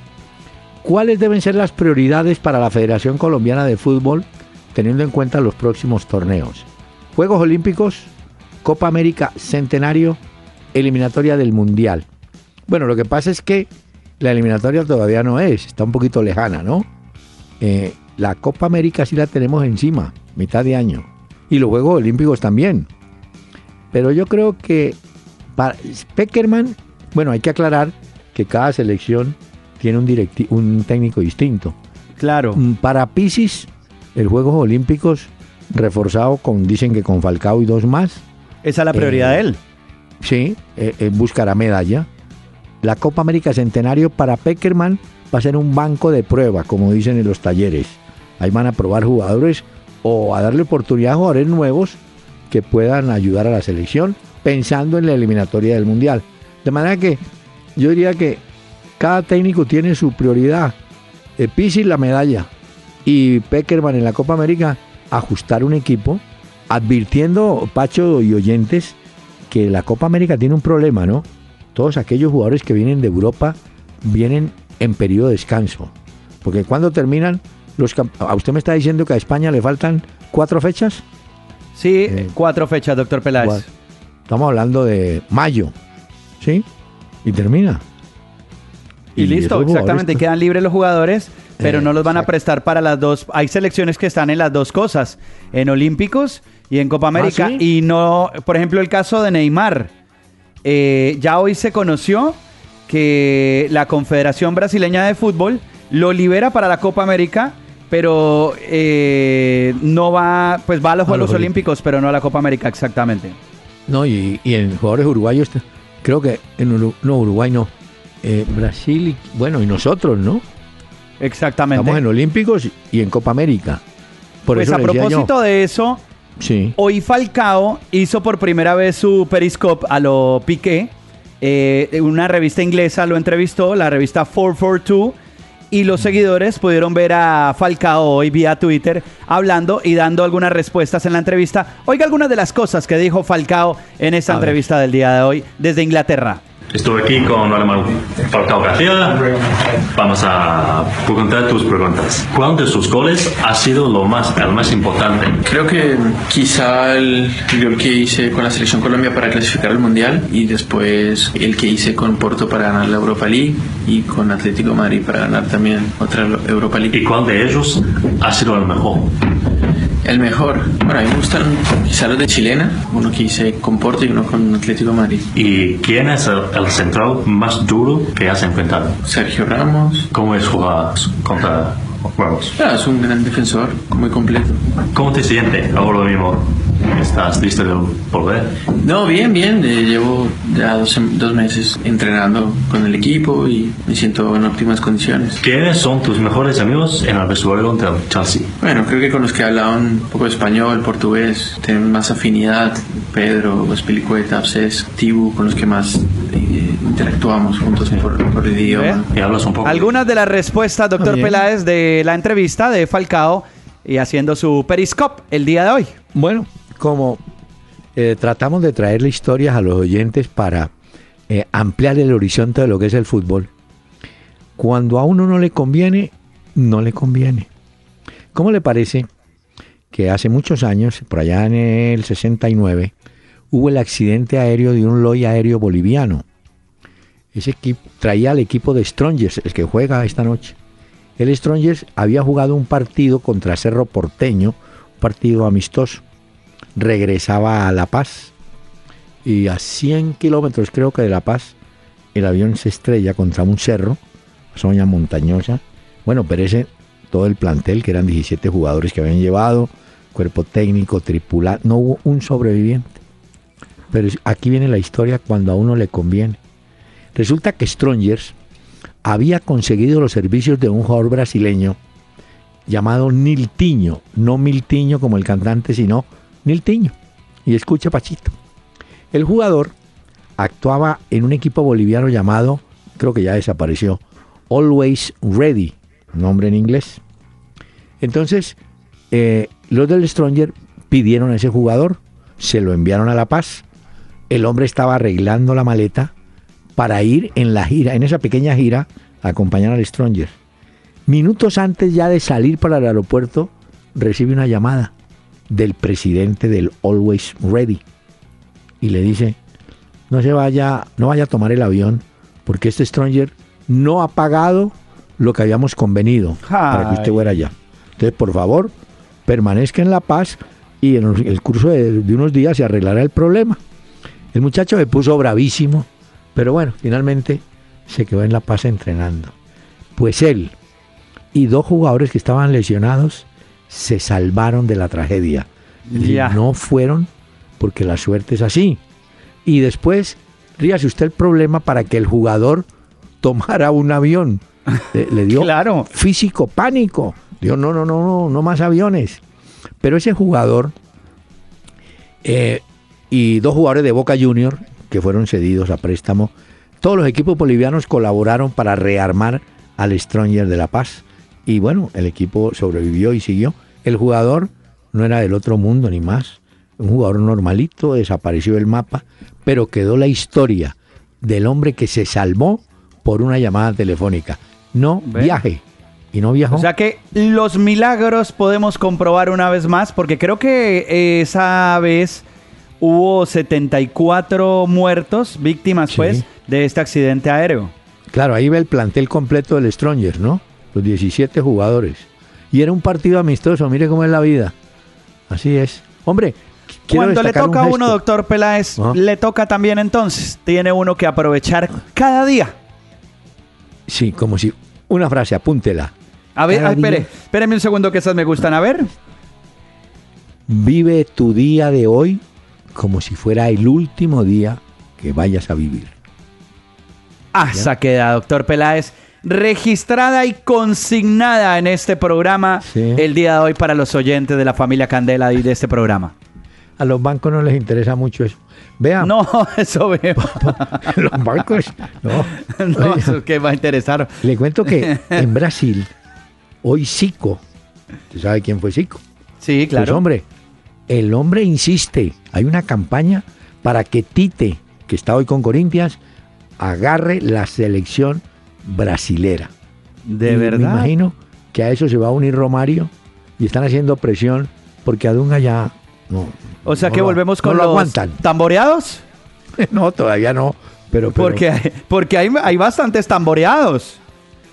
¿Cuáles deben ser las prioridades para la Federación Colombiana de Fútbol teniendo en cuenta los próximos torneos? Juegos Olímpicos, Copa América Centenario, eliminatoria del Mundial. Bueno, lo que pasa es que la eliminatoria todavía no es, está un poquito lejana, ¿no? Eh, la Copa América sí la tenemos encima, mitad de año. Y los Juegos Olímpicos también. Pero yo creo que para Peckerman, bueno, hay que aclarar que cada selección tiene un, directi- un técnico distinto. Claro. Mm, Para Pisis, el Juegos Olímpicos reforzado con, dicen que con Falcao y dos más, Esa es la prioridad Eh, de él. sí, eh, eh, buscará medalla. La Copa América Centenario para Peckerman va a ser un banco de prueba, como dicen en los talleres. Ahí van a probar jugadores o a darle oportunidad a jugadores nuevos que puedan ayudar a la selección pensando en la eliminatoria del Mundial. De manera que yo diría que cada técnico tiene su prioridad. Pizzi la medalla y Peckerman en la Copa América ajustar un equipo advirtiendo, Pacho y oyentes, que la Copa América tiene un problema, ¿no? Todos aquellos jugadores que vienen de Europa vienen en periodo de descanso. Porque cuando terminan, los ¿a usted me está diciendo que a España le faltan cuatro fechas? Sí, eh, cuatro fechas, doctor Peláez. Estamos hablando de mayo, ¿sí? Y termina. Y, listo, exactamente. Quedan libres los jugadores, pero Eh, no los van a prestar para las dos. Hay selecciones que están en las dos cosas, en Olímpicos y en Copa América. Ah, ¿sí? Y no, por ejemplo, el caso de Neymar. Eh, ya hoy se conoció que la Confederación Brasileña de Fútbol lo libera para la Copa América, pero eh, no va, pues va a los A Juegos los Olímpicos, pero no a la Copa América, exactamente. No, y, y en jugadores uruguayos, creo que en Uru- no, Uruguay no. Eh, Brasil, y, bueno, y nosotros, ¿no? Exactamente. Estamos en Olímpicos y en Copa América. Por pues eso a yo, propósito de eso, sí. Hoy Falcao hizo por primera vez su Periscope a lo Piqué. Eh, una revista inglesa lo entrevistó, la revista 442. Y los seguidores pudieron ver a Falcao hoy vía Twitter hablando y dando algunas respuestas en la entrevista. Oiga algunas de las cosas que dijo Falcao en esta A ver. entrevista del día de hoy desde Inglaterra. Estoy aquí con Alemán Falcao García. Vamos a preguntar tus preguntas. ¿Cuál de sus goles ha sido lo más, el más importante? Creo que quizá el gol que hice con la selección Colombia para clasificar al Mundial y después el que hice con Porto para ganar la Europa League y con Atlético Madrid para ganar también otra Europa League. ¿Y cuál de ellos ha sido el mejor? El mejor. Bueno, a mí me gustan quizá los de Chilena, uno que hice con Porto y uno con Atlético Madrid. ¿Y quién es el, el central más duro que has enfrentado? Sergio Ramos. ¿Cómo es jugar contra Ramos? Ah, es un gran defensor, muy completo. ¿Cómo te sientes ahora mismo? ¿Estás listo de volver? No, bien, bien. Eh, llevo ya dos, dos, meses entrenando con el equipo y me siento en óptimas condiciones. ¿Quiénes son tus mejores amigos en el vestuario del Chelsea? Bueno, creo que con los que hablaban un poco español, portugués, tienen más afinidad. Pedro, Espilicueta, Absés, Tibu, con los que más eh, interactuamos juntos por, por el idioma. ¿Y hablas un poco? Algunas de las respuestas, doctor Peláez, de la entrevista de Falcao y haciendo su periscope el día de hoy. Bueno, como eh, tratamos de traerle historias a los oyentes para eh, ampliar el horizonte de lo que es el fútbol, cuando a uno no le conviene, no le conviene. ¿Cómo le parece que hace muchos años, por allá en el 69, hubo el accidente aéreo de un loy aéreo boliviano? Ese equipo traía al equipo de Strongers, el que juega esta noche. El Strongers había jugado un partido contra Cerro Porteño, un partido amistoso regresaba a La Paz y a 100 kilómetros creo que de La Paz el avión se estrella contra un cerro, zona montañosa. Bueno, pero ese, todo el plantel, que eran 17 jugadores que habían llevado, cuerpo técnico, tripulado, no hubo un sobreviviente. Pero aquí viene la historia cuando a uno le conviene. Resulta que Strongers había conseguido los servicios de un jugador brasileño llamado Niltiño, no Miltiño como el cantante, sino Niltiño. Y escucha Pachito. El jugador actuaba en un equipo boliviano llamado, creo que ya desapareció, Always Ready, nombre en inglés. Entonces, eh, los del Stronger pidieron a ese jugador, se lo enviaron a La Paz. El hombre estaba arreglando la maleta para ir en la gira, en esa pequeña gira, a acompañar al Stronger. Minutos antes ya de salir para el aeropuerto, recibe una llamada del presidente del Always Ready y le dice, no se vaya, no vaya a tomar el avión porque este Stronger no ha pagado lo que habíamos convenido para que usted fuera allá. Entonces, por favor, permanezca en La Paz y en el curso de, de unos días se arreglará el problema. El muchacho se puso bravísimo, pero bueno, finalmente se quedó en La Paz entrenando. Pues él y dos jugadores que estaban lesionados se salvaron de la tragedia. Ya. No fueron porque la suerte es así. Y después, ríase usted el problema para que el jugador tomara un avión. Le, le dio Claro. físico pánico. Dijo, no, no, no, no, no más aviones. Pero ese jugador eh, y dos jugadores de Boca Junior que fueron cedidos a préstamo, todos los equipos bolivianos colaboraron para rearmar al Stronger de La Paz. Y bueno, el equipo sobrevivió y siguió. El jugador no era del otro mundo ni más. Un jugador normalito, desapareció del mapa, pero quedó la historia del hombre que se salvó por una llamada telefónica. No viaje. Y no viajó. O sea que los milagros podemos comprobar una vez más, porque creo que esa vez hubo 74 muertos, víctimas Sí. pues, de este accidente aéreo. Claro, ahí ve el plantel completo del Strongers, ¿no? Los 17 jugadores. Y era un partido amistoso, mire cómo es la vida. Así es. Hombre, Cuando le toca a un uno, doctor Peláez, le toca también entonces. Tiene uno que aprovechar cada día. Sí, como si... Una frase, apúntela. A ver, espere, espéreme un segundo que esas me gustan. A ver. Vive tu día de hoy como si fuera el último día que vayas a vivir. Ah, esa queda, doctor Peláez. Registrada y consignada en este programa Sí. el día de hoy para los oyentes de la familia Candela y de este programa. A los bancos no les interesa mucho eso. Vea, No, eso veo. los bancos... No. No, eso que va a interesar. Le cuento que en Brasil, hoy Zico, ¿usted sabe quién fue Zico? Sí, Pues claro. hombre, el hombre insiste. Hay una campaña para que Tite, que está hoy con Corinthians, agarre la selección brasilera. De Y verdad. Me imagino que a eso se va a unir Romario y están haciendo presión porque a Dunga ya no. O sea no que lo- volvemos no con lo los aguantan. tamboreados. no, todavía no. Pero, pero- Porque, porque hay, hay bastantes tamboreados.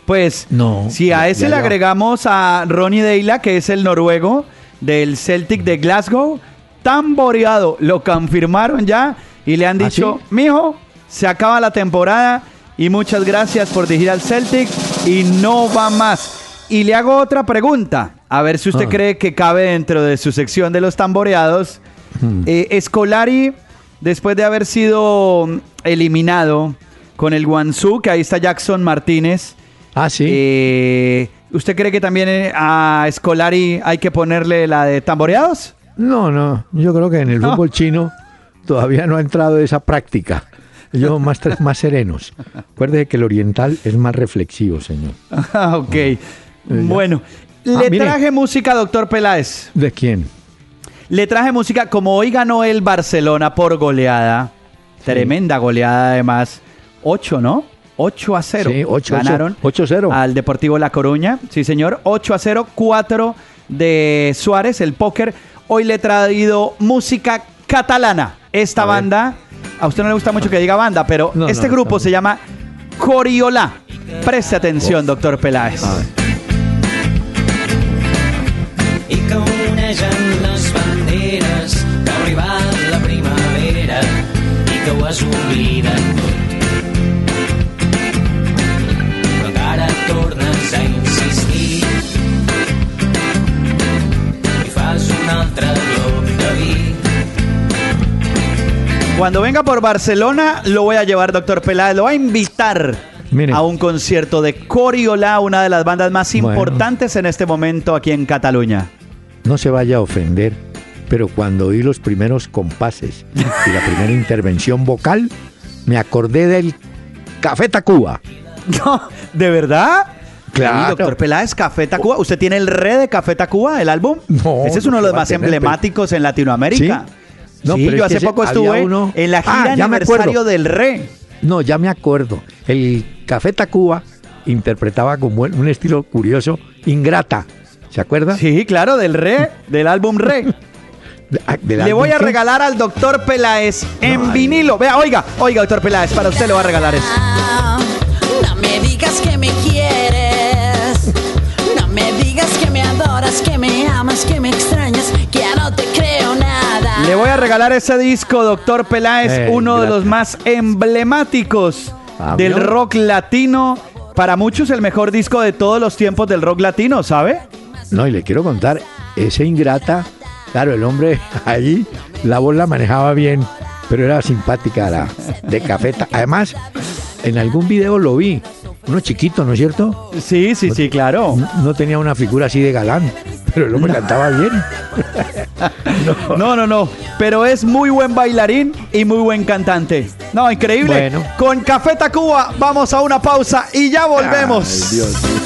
Pues, No, si a ese ya le agregamos a Ronnie Deila, que es el noruego del Celtic de Glasgow, tamboreado, lo confirmaron ya y le han ¿Ah, dicho, sí? mijo, se acaba la temporada y muchas gracias por dirigir al Celtic y no va más. Y le hago otra pregunta, a ver si usted Ah. cree que cabe dentro de su sección de los tamboreados. Hmm. Eh, Escolari, después de haber sido mm, eliminado con el Guangzhou, que ahí está Jackson Martínez. Ah, sí. eh, ¿Usted cree que también eh, a Escolari hay que ponerle la de tamboreados? No, no. Yo creo que en el No. fútbol chino todavía no ha entrado esa práctica. Son más, más serenos. Acuérdese que el oriental es más reflexivo, señor. Ah, ok. Bueno, Eh, Ah, le mire. traje música, doctor Peláez. ¿De quién? Le traje música, como hoy ganó el Barcelona por goleada. Tremenda goleada, además. 8, ¿no? 8 a 0. Sí, 8, Ganaron 8-0. al Deportivo La Coruña. Sí, señor. 8 a 0, 4 de Suárez, el póker. Hoy le he traído música catalana. Esta A ver. A usted no le gusta mucho que diga banda, pero No, este no, grupo se llama Coriola. Preste atención, doctor Peláez. A ver. i que onegen les banderes que ha arribat la primavera i que ho has oblidat tot. Cuando venga por Barcelona, lo voy a llevar, doctor Peláez. Lo voy a invitar a un concierto de Coriola, una de las bandas más Bueno. importantes en este momento aquí en Cataluña. No se vaya a ofender, pero cuando oí los primeros compases y la primera intervención vocal, me acordé del Café Tacuba. No, ¿de verdad? Claro. Sí, doctor Peláez, Café Tacuba. ¿Usted tiene el re de Café Tacuba, el álbum? No, Ese es uno de los más tener, emblemáticos en Latinoamérica. ¿Sí? No, Sí, pero yo es que hace poco estuve uno- en la gira Ah, ya me acuerdo. aniversario del re. No, ya me acuerdo. El Café Tacuba interpretaba como un estilo curioso, Ingrata. ¿Se acuerda? Sí, claro, del re, del álbum re. Ah, del Le voy a regalar al doctor Peláez en vinilo. Vea, oiga, oiga, doctor Peláez, para usted le va a regalar eso. No me digas que me Le voy a regalar ese disco, doctor Peláez, Eh, uno de los más emblemáticos del rock latino. Para muchos el mejor disco de todos los tiempos del rock latino, ¿sabe? No, y le quiero contar, ese Ingrata, claro, el hombre ahí, la voz la manejaba bien, pero era simpática la de Café. Ta- Además, en algún video lo vi, uno chiquito, ¿no es cierto? Sí, sí, sí, claro. No, no tenía una figura así de galán, pero el hombre cantaba bien. No, no, no. Pero es muy buen bailarín y muy buen cantante. No, increíble. Bueno. Con Café Tacuba vamos a una pausa y ya volvemos. Ay, Dios.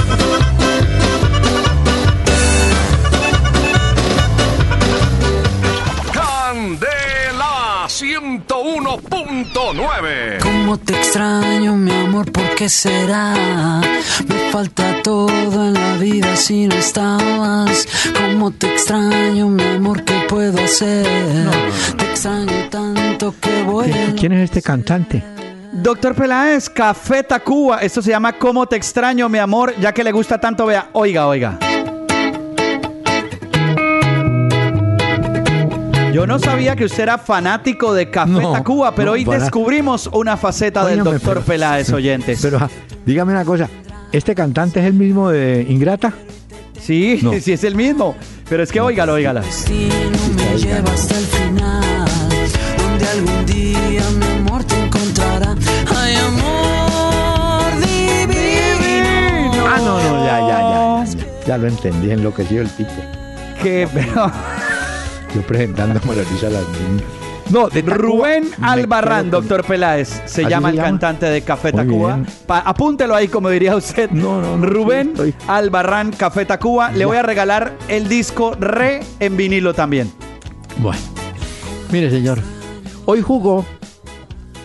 101.9. ¿Cómo te extraño, mi amor? ¿Por qué será? Me falta todo en la vida si no estabas. ¿Cómo te extraño, mi amor? ¿Qué puedo hacer? Te extraño tanto que voy. ¿Quién es este cantante? Doctor Peláez, Café Tacuba. Esto se llama ¿Cómo te extraño, mi amor? Ya que le gusta tanto, vea. Oiga, oiga. Yo no sabía que usted era fanático de Café No, Tacuba, pero no, hoy para- descubrimos una faceta del doctor pero- Peláez, oyentes. Pero ah, dígame una cosa, ¿este cantante es el mismo de Ingrata? sí, No. sí es el mismo. Pero es que óigalo, óigala. destino me lleva hasta el final, donde algún día mi amor te encontrará. Ay, amor divino. Ah, no, no, ya, ya, ya. Ya, ya lo entendí, enloqueció el tipo. Que, pero- Yo hizo a las niñas. No, de Rubén Albarrán, doctor Peláez, se ¿Así llama se el llama? cantante de Café Muy Tacuba. Pa- apúntelo ahí, como diría usted. No, no, no, Rubén estoy- Albarrán, Café Tacuba. Le voy a regalar el disco Re en vinilo también. Bueno, mire señor, hoy jugó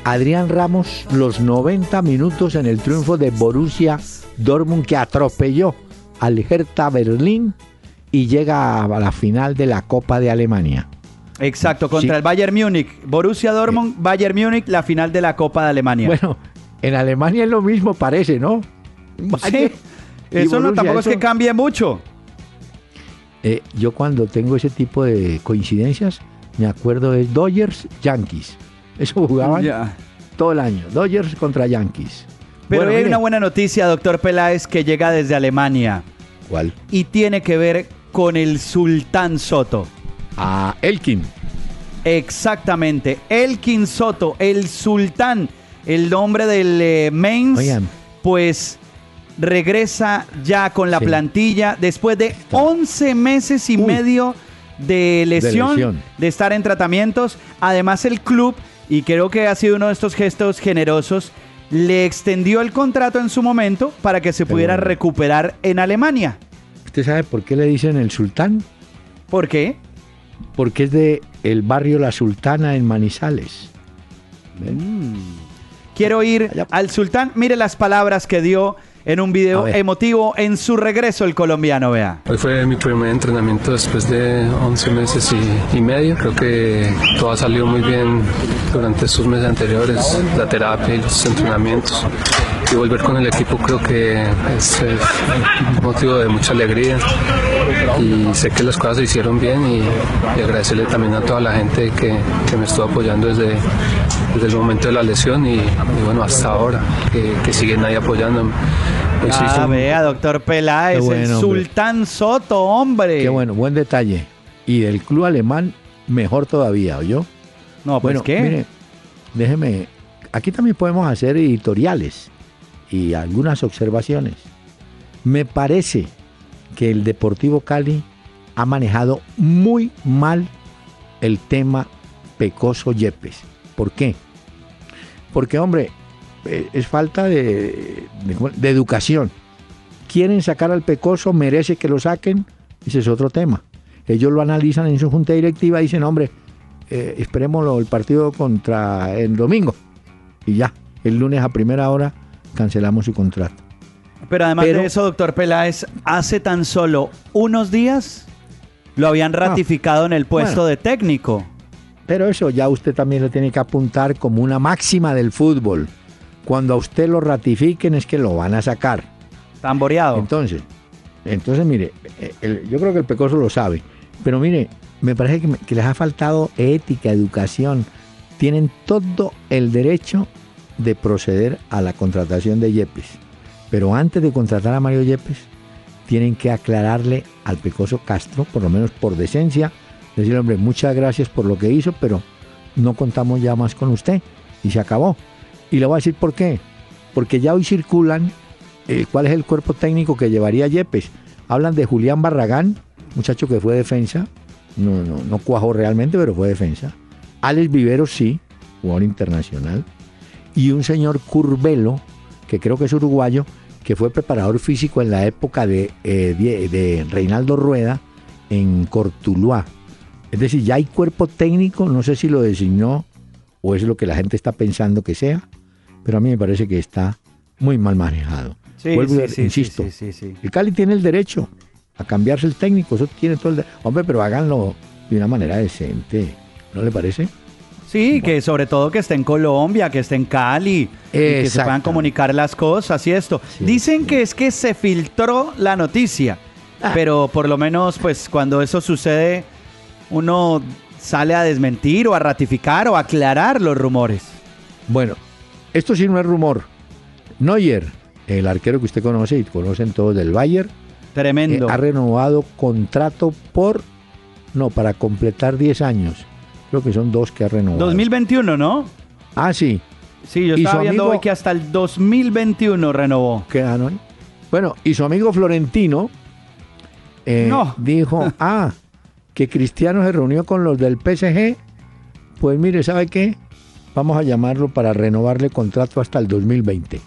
Adrián Ramos los 90 minutos en el triunfo de Borussia Dortmund que atropelló al Hertha Berlín y llega a la final de la Copa de Alemania. Exacto, contra el Bayern Múnich. Borussia Dortmund, Bayern Múnich, la final de la Copa de Alemania. Bueno, en Alemania es lo mismo, parece, ¿no? Sí, eso no, tampoco es que cambie mucho. Eh, yo cuando tengo ese tipo de coincidencias, me acuerdo de Dodgers Yankees. Eso jugaban todo el año. Dodgers contra Yankees. Pero hay una buena noticia, doctor Peláez, que llega desde Alemania. ¿Cuál? Y tiene que ver con el Sultán Soto. Ah, Elkin. Exactamente. Elkin Soto, el Sultán, el nombre del eh, Mainz, pues regresa ya con la plantilla después de 11 meses y medio de lesión, de estar en tratamientos. Además, el club, y creo que ha sido uno de estos gestos generosos, le extendió el contrato en su momento para que se pudiera recuperar en Alemania. ¿Usted sabe por qué le dicen el sultán? ¿Por qué? Porque es de el barrio La Sultana en Manizales. Mm. Quiero ir al sultán. Mire las palabras que dio en un video emotivo en su regreso el colombiano, vea. Hoy fue mi primer entrenamiento después de 11 meses y, medio. Creo que todo ha salido muy bien durante estos meses anteriores, la terapia y los entrenamientos. Y volver con el equipo creo que es, un motivo de mucha alegría y sé que las cosas se hicieron bien y, agradecerle también a toda la gente que, me estuvo apoyando desde, desde el momento de la lesión y, bueno, hasta ahora, que, que siguen ahí apoyándome. Pues ah, vea, doctor Peláez, el Sultán Soto, hombre. Qué bueno, buen detalle. Y del club alemán, mejor todavía, ¿oyó? No, pues bueno, ¿qué? Mire, déjeme, aquí también podemos hacer editoriales y algunas observaciones. Me parece que el Deportivo Cali ha manejado muy mal el tema Pecoso Yepes. ¿Por qué? Porque, hombre, eh, es falta de, educación. Quieren sacar al pecoso, merece que lo saquen, ese es otro tema. Ellos lo analizan en su junta directiva y dicen, hombre, eh, esperemos el partido contra el domingo. Y ya, el lunes a primera hora cancelamos su contrato. Pero además de eso, doctor Peláez, hace tan solo unos días lo habían ratificado en el puesto de técnico. Pero eso ya usted también lo tiene que apuntar como una máxima del fútbol. Cuando a usted lo ratifiquen es que lo van a sacar. Tamboreado. Entonces, entonces mire, eh, yo creo que el Pecoso lo sabe. Pero mire, me parece que, les ha faltado ética, educación. Tienen todo el derecho de proceder a la contratación de Yepes. Pero antes de contratar a Mario Yepes, tienen que aclararle al Pecoso Castro, por lo menos por decencia, decirle, hombre, muchas gracias por lo que hizo, pero no contamos ya más con usted. Y se acabó. Y le voy a decir por qué. Porque ya hoy circulan eh, cuál es el cuerpo técnico que llevaría Yepes. Hablan de Julián Barragán, muchacho que fue defensa. No, no, no cuajó realmente, pero fue defensa. Alex Vivero sí, jugador internacional. Y un señor Curvelo, que creo que es uruguayo, que fue preparador físico en la época de, eh, de Reinaldo Rueda en Cortuluá. Es decir, ya hay cuerpo técnico, no sé si lo designó o es lo que la gente está pensando que sea, pero a mí me parece que está muy mal manejado. Sí, Vuelvo sí, insisto, el Cali tiene el derecho a cambiarse el técnico, eso tiene todo el derecho. Hombre, pero háganlo de una manera decente, ¿no le parece? Sí, que sobre todo que esté en Colombia, que esté en Cali, que se puedan comunicar las cosas y esto. Dicen que es que se filtró la noticia, ah. pero por lo menos pues cuando eso sucede uno sale a desmentir o a ratificar o a aclarar los rumores. Bueno, esto sí no es rumor. Neuer, el arquero que usted conoce y conocen todos del Bayern, Tremendo. Eh, ha renovado contrato por, no, para completar 10 años. Creo que son dos que ha renovado. 2021, ¿no? Ah, sí. Sí, yo estaba viendo hoy que hasta el 2021 renovó. ¿Qué no? Bueno, y su amigo Florentino eh, dijo, ah, que Cristiano se reunió con los del PSG. Pues mire, ¿sabe qué? vamos a llamarlo para renovarle contrato hasta el 2020.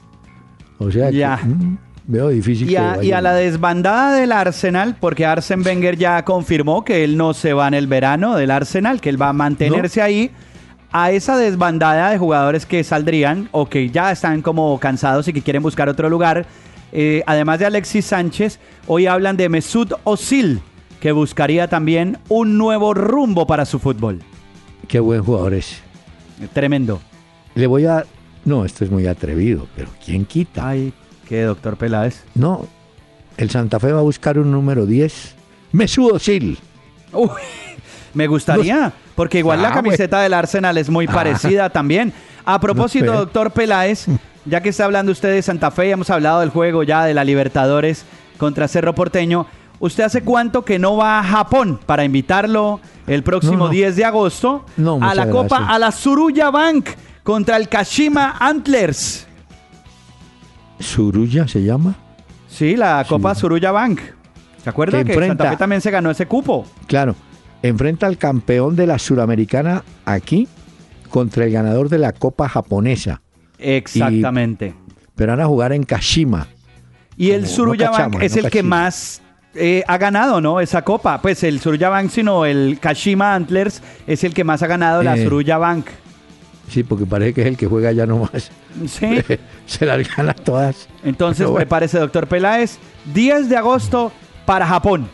O sea, ya. Mm, veo difícil. Y a, y a la desbandada del Arsenal, porque Arsen Wenger ya confirmó que él no se va en el verano del Arsenal, que él va a mantenerse ahí. a esa desbandada de jugadores que saldrían o que ya están como cansados y que quieren buscar otro lugar, eh, además de Alexis Sánchez, hoy hablan de Mesut Özil, que buscaría también un nuevo rumbo para su fútbol. Qué buen jugador es. Tremendo. Le voy a... No, esto es muy atrevido, pero ¿quién quita? Ay, ¿qué, doctor Peláez? No, el Santa Fe va a buscar un número 10. Mesut Özil. Uy, me gustaría, porque igual la Ah, camiseta del Arsenal es muy Ah. parecida también. A propósito, No doctor Peláez, ya que está hablando usted de Santa Fe, ya hemos hablado del juego ya de la Libertadores contra Cerro Porteño. ¿Usted hace cuánto que no va a Japón para invitarlo el próximo No, no. 10 de agosto No, a la Copa, gracias. a la Suruya Bank contra el Kashima Antlers? Suruya se llama. Sí, la Copa Suruya Bank. ¿Se acuerda Que que, Santa Fe también se ganó ese cupo? Claro, enfrenta al campeón de la Suramericana aquí contra el ganador de la Copa Japonesa. Exactamente. Pero van a jugar en Kashima. Y el Suruya no Bank es no el que más eh, ha ganado, ¿no? Esa copa. Pues el Suruya Bank, sino el Kashima Antlers es el que más ha ganado la Eh. Suruya Bank. Sí, porque parece que es el que juega ya nomás. Sí. Se las gana todas. Entonces, bueno. prepárese, doctor Peláez. 10 de agosto para Japón.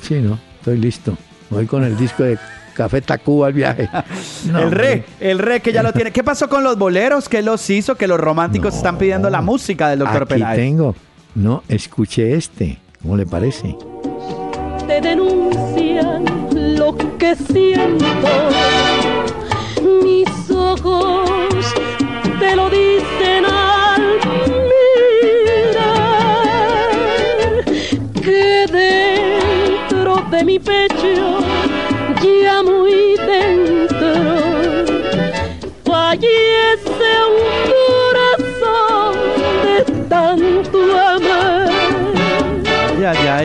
Sí, ¿no? Estoy listo. Voy con el disco de Café Tacuba al viaje. No, el re, el re que ya lo tiene. ¿Qué pasó con los boleros? ¿Qué los hizo? Que los románticos están pidiendo la música del doctor Aquí Peláez. tengo. No, escuché este. ¿Cómo le parece? te denuncian lo que siento. Mis ojos te lo dicen al mirar que dentro de mi pecho, ya muy dentro, fallece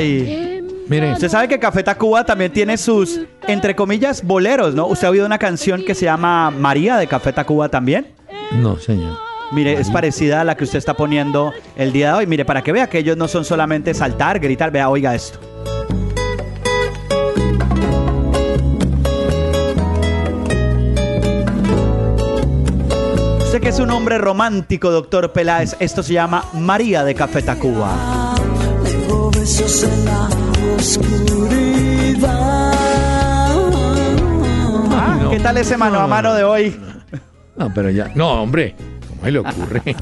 Ya, ya, y... Mire, Usted sabe que Café Tacuba también tiene sus, entre comillas, boleros, ¿no? ¿Usted ha oído una canción que se llama María de Café Tacuba también? no, señor. Mire, es parecida a la que usted está poniendo el día de hoy. Mire, para que vea que ellos no son solamente saltar, gritar, vea, oiga esto. Usted que es un hombre romántico, doctor Peláez, esto se llama María de Café Tacuba. Tengo besos en la oscuridad. Ah, ¿Qué tal ese mano a mano de hoy? No, pero ya. No, hombre. ¿Cómo se le ocurre?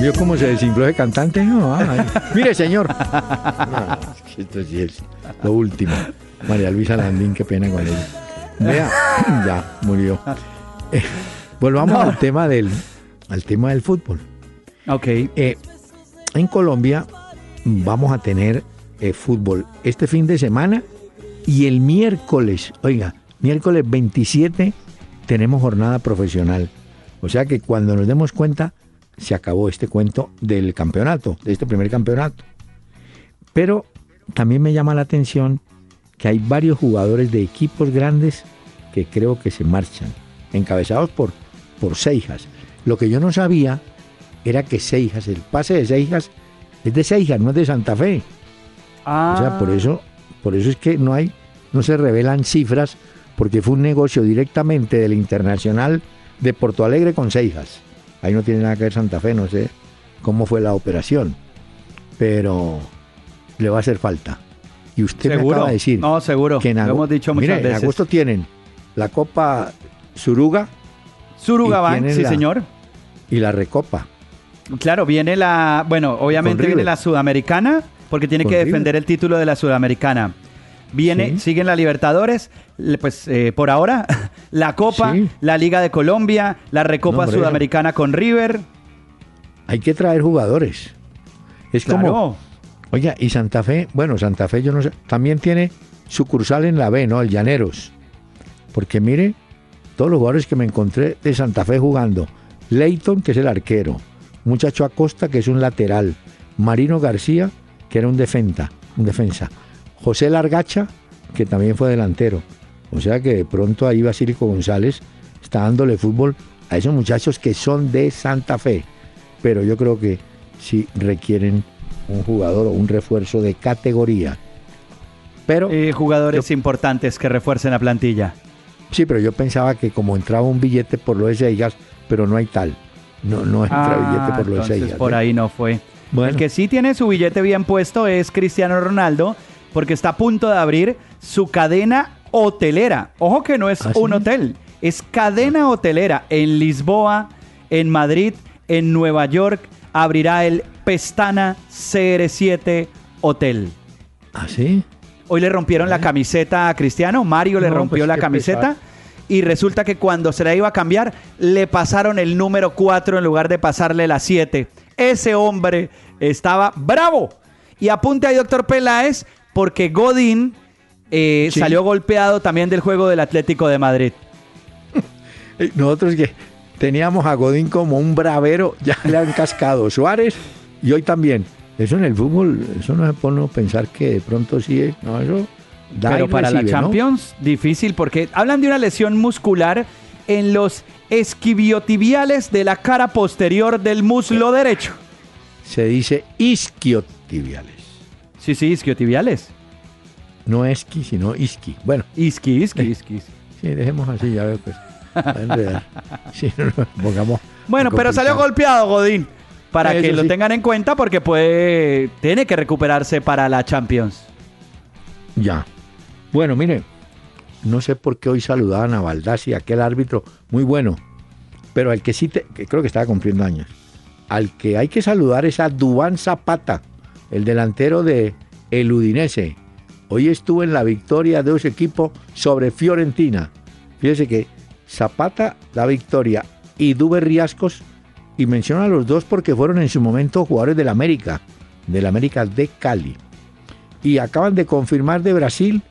¿Vio cómo se desinfló de cantante? No, ay. Mire, señor. No, esto sí es lo último. María Luisa Landín, qué pena con ella. Vea, ya murió. Eh, volvamos No. al tema del al tema del fútbol. Ok. Eh, en Colombia vamos a tener eh, fútbol este fin de semana y el miércoles, oiga, miércoles 27 tenemos jornada profesional. O sea que cuando nos demos cuenta, se acabó este cuento del campeonato, de este primer campeonato. Pero también me llama la atención que hay varios jugadores de equipos grandes que creo que se marchan, encabezados por, por Seijas. Lo que yo no sabía era que Seijas, el pase de Seijas es de Seijas, no es de Santa Fe. Ah, O sea, por eso, por eso es que no hay, no se revelan cifras, porque fue un negocio directamente del Internacional de Porto Alegre con Seijas. Ahí no tiene nada que ver Santa Fe, no sé cómo fue la operación, pero le va a hacer falta. Y usted me acaba de decir No, seguro. que en, Lo ago- hemos dicho muchas Mire, en agosto tienen la Copa Suruga Suruga Bank, sí, la- señor. y la Recopa. Claro, viene la, bueno, obviamente viene la Sudamericana, porque tiene que River. defender el título de la Sudamericana. Viene, Sí. siguen la Libertadores, pues eh, por ahora, la Copa, Sí. la Liga de Colombia, la Recopa No. Sudamericana con River. Hay que traer jugadores. Es Claro. como, oiga, y Santa Fe, bueno, Santa Fe yo no sé, también tiene sucursal en la B, ¿no? El Llaneros. Porque mire, todos los jugadores que me encontré de Santa Fe jugando. Leighton, que es el arquero. Muchacho Acosta, que es un lateral. Marino García, que era un defensa, un defensa. José Largacha, que también fue delantero. O sea que de pronto ahí Basílico González está dándole fútbol a esos muchachos que son de Santa Fe. Pero yo creo que sí requieren un jugador o un refuerzo de categoría. Pero Eh, jugadores importantes que refuercen la plantilla. Sí, pero yo pensaba que como entraba un billete por lo de Seigas, pero no hay tal. No, no entra Ah, billete por lo de entonces Seigas. por ¿no? ahí no fue. Bueno. El que sí tiene su billete bien puesto es Cristiano Ronaldo, porque está a punto de abrir su cadena hotelera. Ojo que no es ¿Ah, un sí? hotel, es cadena hotelera en Lisboa, en Madrid, en Nueva York. Abrirá el Pestana CR7 Hotel. ¿Ah, sí? Hoy le rompieron la camiseta a Cristiano, Mario le No, rompió pues, la camiseta pesar. Y resulta que cuando se la iba a cambiar le pasaron el número 4 en lugar de pasarle la 7. Ese hombre estaba bravo. Y apunte ahí, doctor Peláez, porque Godín eh, Sí. salió golpeado también del juego del Atlético de Madrid. Nosotros que teníamos a Godín como un bravero, ya le han cascado Suárez y hoy también. Eso en el fútbol, eso no se pone a pensar que de pronto sí es. No, eso da Pero para la. Champions, difícil porque hablan de una lesión muscular en los esquiviotibiales de la cara posterior del muslo derecho. Se dice isquiotibiales. Sí, sí, isquiotibiales. No esqui, sino isqui. Bueno. Isqui, isqui, isqui. isqui. Sí, dejemos así, ya veo pues. Sí, no nos pongamos. Bueno, pero salió golpeado Godín. Para Eso que lo sí. tengan en cuenta porque puede tiene que recuperarse para la Champions. Ya. Bueno, mire, no sé por qué hoy saludaban a Baldassi, aquel árbitro muy bueno, pero al que sí, te- creo que estaba cumpliendo años, al que hay que saludar es a Dubán Zapata, el delantero de el Udinese. Hoy estuvo en la victoria de ese equipo sobre Fiorentina. Fíjese que Zapata da victoria y Dube Riascos, y menciona a los dos porque fueron en su momento jugadores del América, del América de Cali y acaban de confirmar de Brasil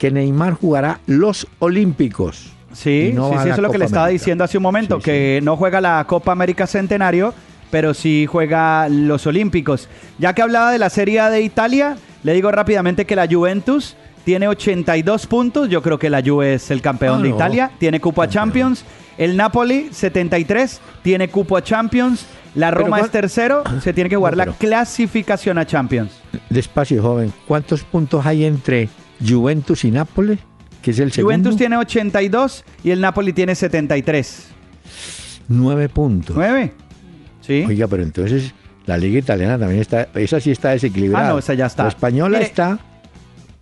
que Neymar jugará los Olímpicos. Sí, no sí, eso es lo que le estaba América. diciendo hace un momento, que no juega la Copa América Centenario, pero sí juega los Olímpicos. Ya que hablaba de la Serie A de Italia, le digo rápidamente que la Juventus tiene 82 puntos, yo creo que la Juve es el campeón Ah, de no. Italia, tiene cupo a Champions, el Napoli 73 tiene cupo a Champions, la Roma es tercero, se tiene que jugar No, la clasificación a Champions. Despacio, joven. ¿Cuántos puntos hay entre Juventus y Nápoles? Que es el segundo. Juventus tiene 82 y el Napoli tiene 73. Nueve puntos. ¿Nueve? Sí. Oiga, pero entonces la liga italiana también está, esa sí está desequilibrada. Ah, no, esa ya está. La española Mire, está.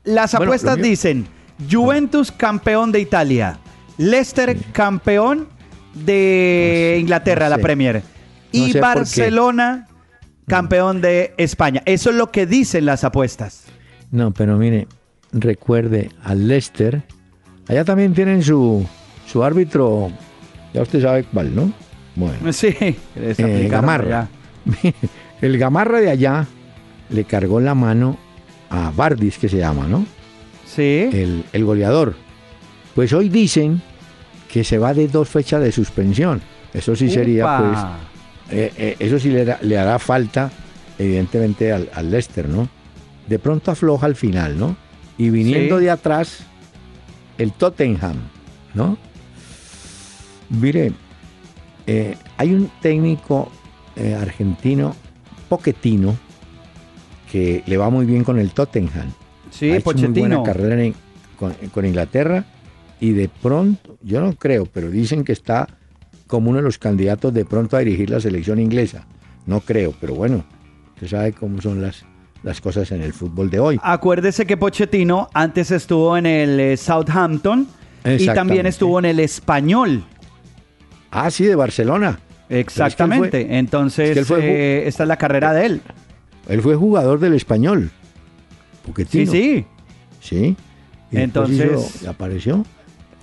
Las Bueno, apuestas dicen Juventus campeón de Italia, Leicester campeón de Inglaterra, no la. Premier, No y sé. Barcelona campeón de España. Eso es lo que dicen las apuestas. No, pero mire, recuerde al Leicester. Allá también tienen su, su árbitro. Ya usted sabe cuál, ¿no? Bueno. Sí, les Eh, Gamarra. El Gamarra de allá le cargó la mano a Bardis, que se llama, ¿no? Sí. El, el goleador. Pues hoy dicen que se va de dos fechas de suspensión. Eso sí sería, Upa. pues, eh, eh, eso sí le, le hará falta, evidentemente, al, al Leicester, ¿no? De pronto afloja al final, ¿no? Y viniendo Sí. de atrás, el Tottenham, ¿no? Mire, eh, hay un técnico eh, argentino, Poquetino, que le va muy bien con el Tottenham. Sí, ha hecho muy Pochettino. buena carrera en- con, con Inglaterra y de pronto, yo no creo, pero dicen que está como uno de los candidatos de pronto a dirigir la selección inglesa. No creo, pero bueno, usted sabe cómo son las, las cosas en el fútbol de hoy. Acuérdese que Pochettino antes estuvo en el eh, Southampton y también estuvo en el Español. Ah, sí, de Barcelona. Exactamente. Pero es que él fue- Entonces, es que él fue ju- eh, esta es la carrera de él. Él fue jugador del español. Sí, Pochettino. sí. Sí. Y después Entonces- hizo- apareció.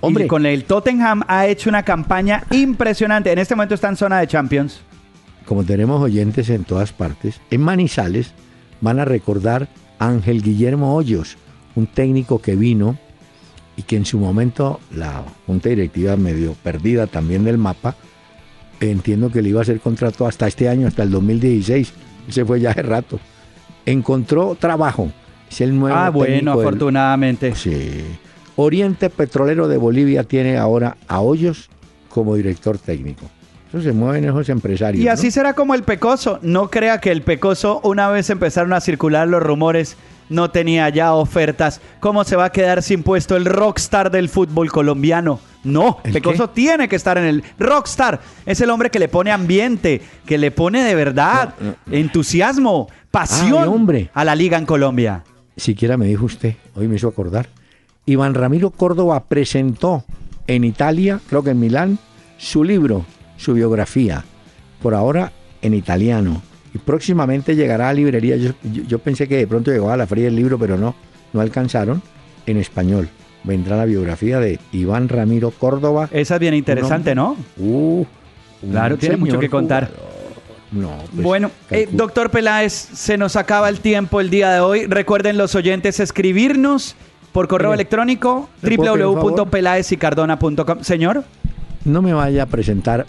Hombre. Y con el Tottenham ha hecho una campaña impresionante. En este momento está en zona de Champions. como tenemos oyentes en todas partes, en Manizales van a recordar a Ángel Guillermo Hoyos, un técnico que vino y que en su momento la junta directiva medio perdida también del mapa, entiendo que le iba a hacer contrato hasta este año, hasta el 2016, se fue ya hace rato. Encontró trabajo, es el nuevo Ah, bueno, del- afortunadamente. Sí. Oriente Petrolero de Bolivia tiene ahora a Hoyos como director técnico. Eso se mueven esos empresarios. Y así ¿no? será como el Pecoso. No crea que el Pecoso, una vez empezaron a circular los rumores, no tenía ya ofertas. ¿Cómo se va a quedar sin puesto el rockstar del fútbol colombiano? No, ¿El Pecoso tiene que estar en el rockstar. Es el hombre que le pone ambiente, que le pone de verdad entusiasmo, pasión Ay, hombre. a la liga en Colombia. Siquiera me dijo usted, hoy me hizo acordar. Iván Ramiro Córdoba presentó en Italia, creo que en Milán, su libro, su biografía, por ahora en italiano. Y próximamente llegará a librería. Yo, yo- yo pensé que de pronto llegaba a la feria del libro, pero no, no alcanzaron en español. Vendrá la biografía de Iván Ramiro Córdoba. Esa es bien interesante, ¿no? Uh, Claro, tiene mucho que contar. jugador. No, pues, Bueno, eh, doctor Peláez, se nos acaba el tiempo el día de hoy. Recuerden los oyentes escribirnos por correo Mire, electrónico www.pelaezicardona.com. Señor, no me vaya a presentar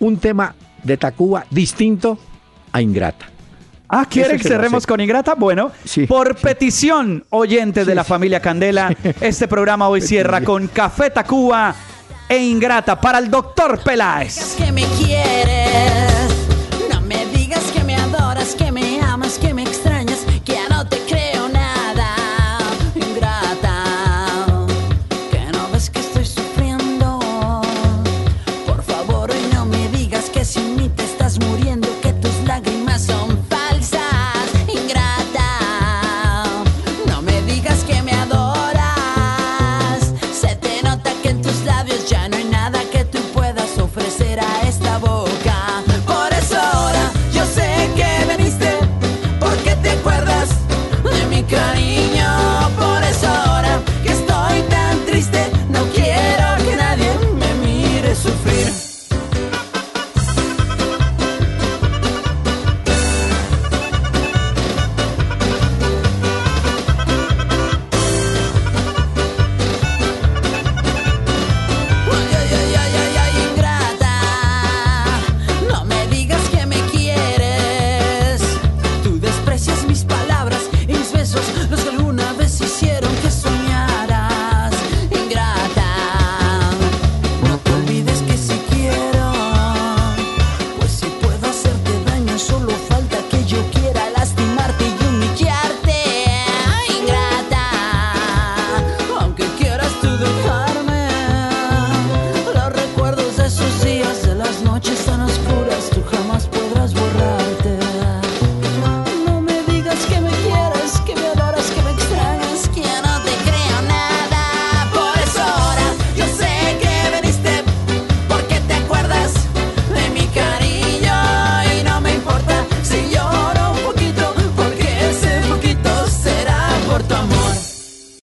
un tema de Tacuba distinto a Ingrata. Ah, ¿quiere que cerremos con Ingrata? Bueno, sí, por petición, oyente de la familia Candela, este programa hoy cierra con Café Tacuba e Ingrata para el doctor Peláez. Que me quieres, no me digas que me adoras, que me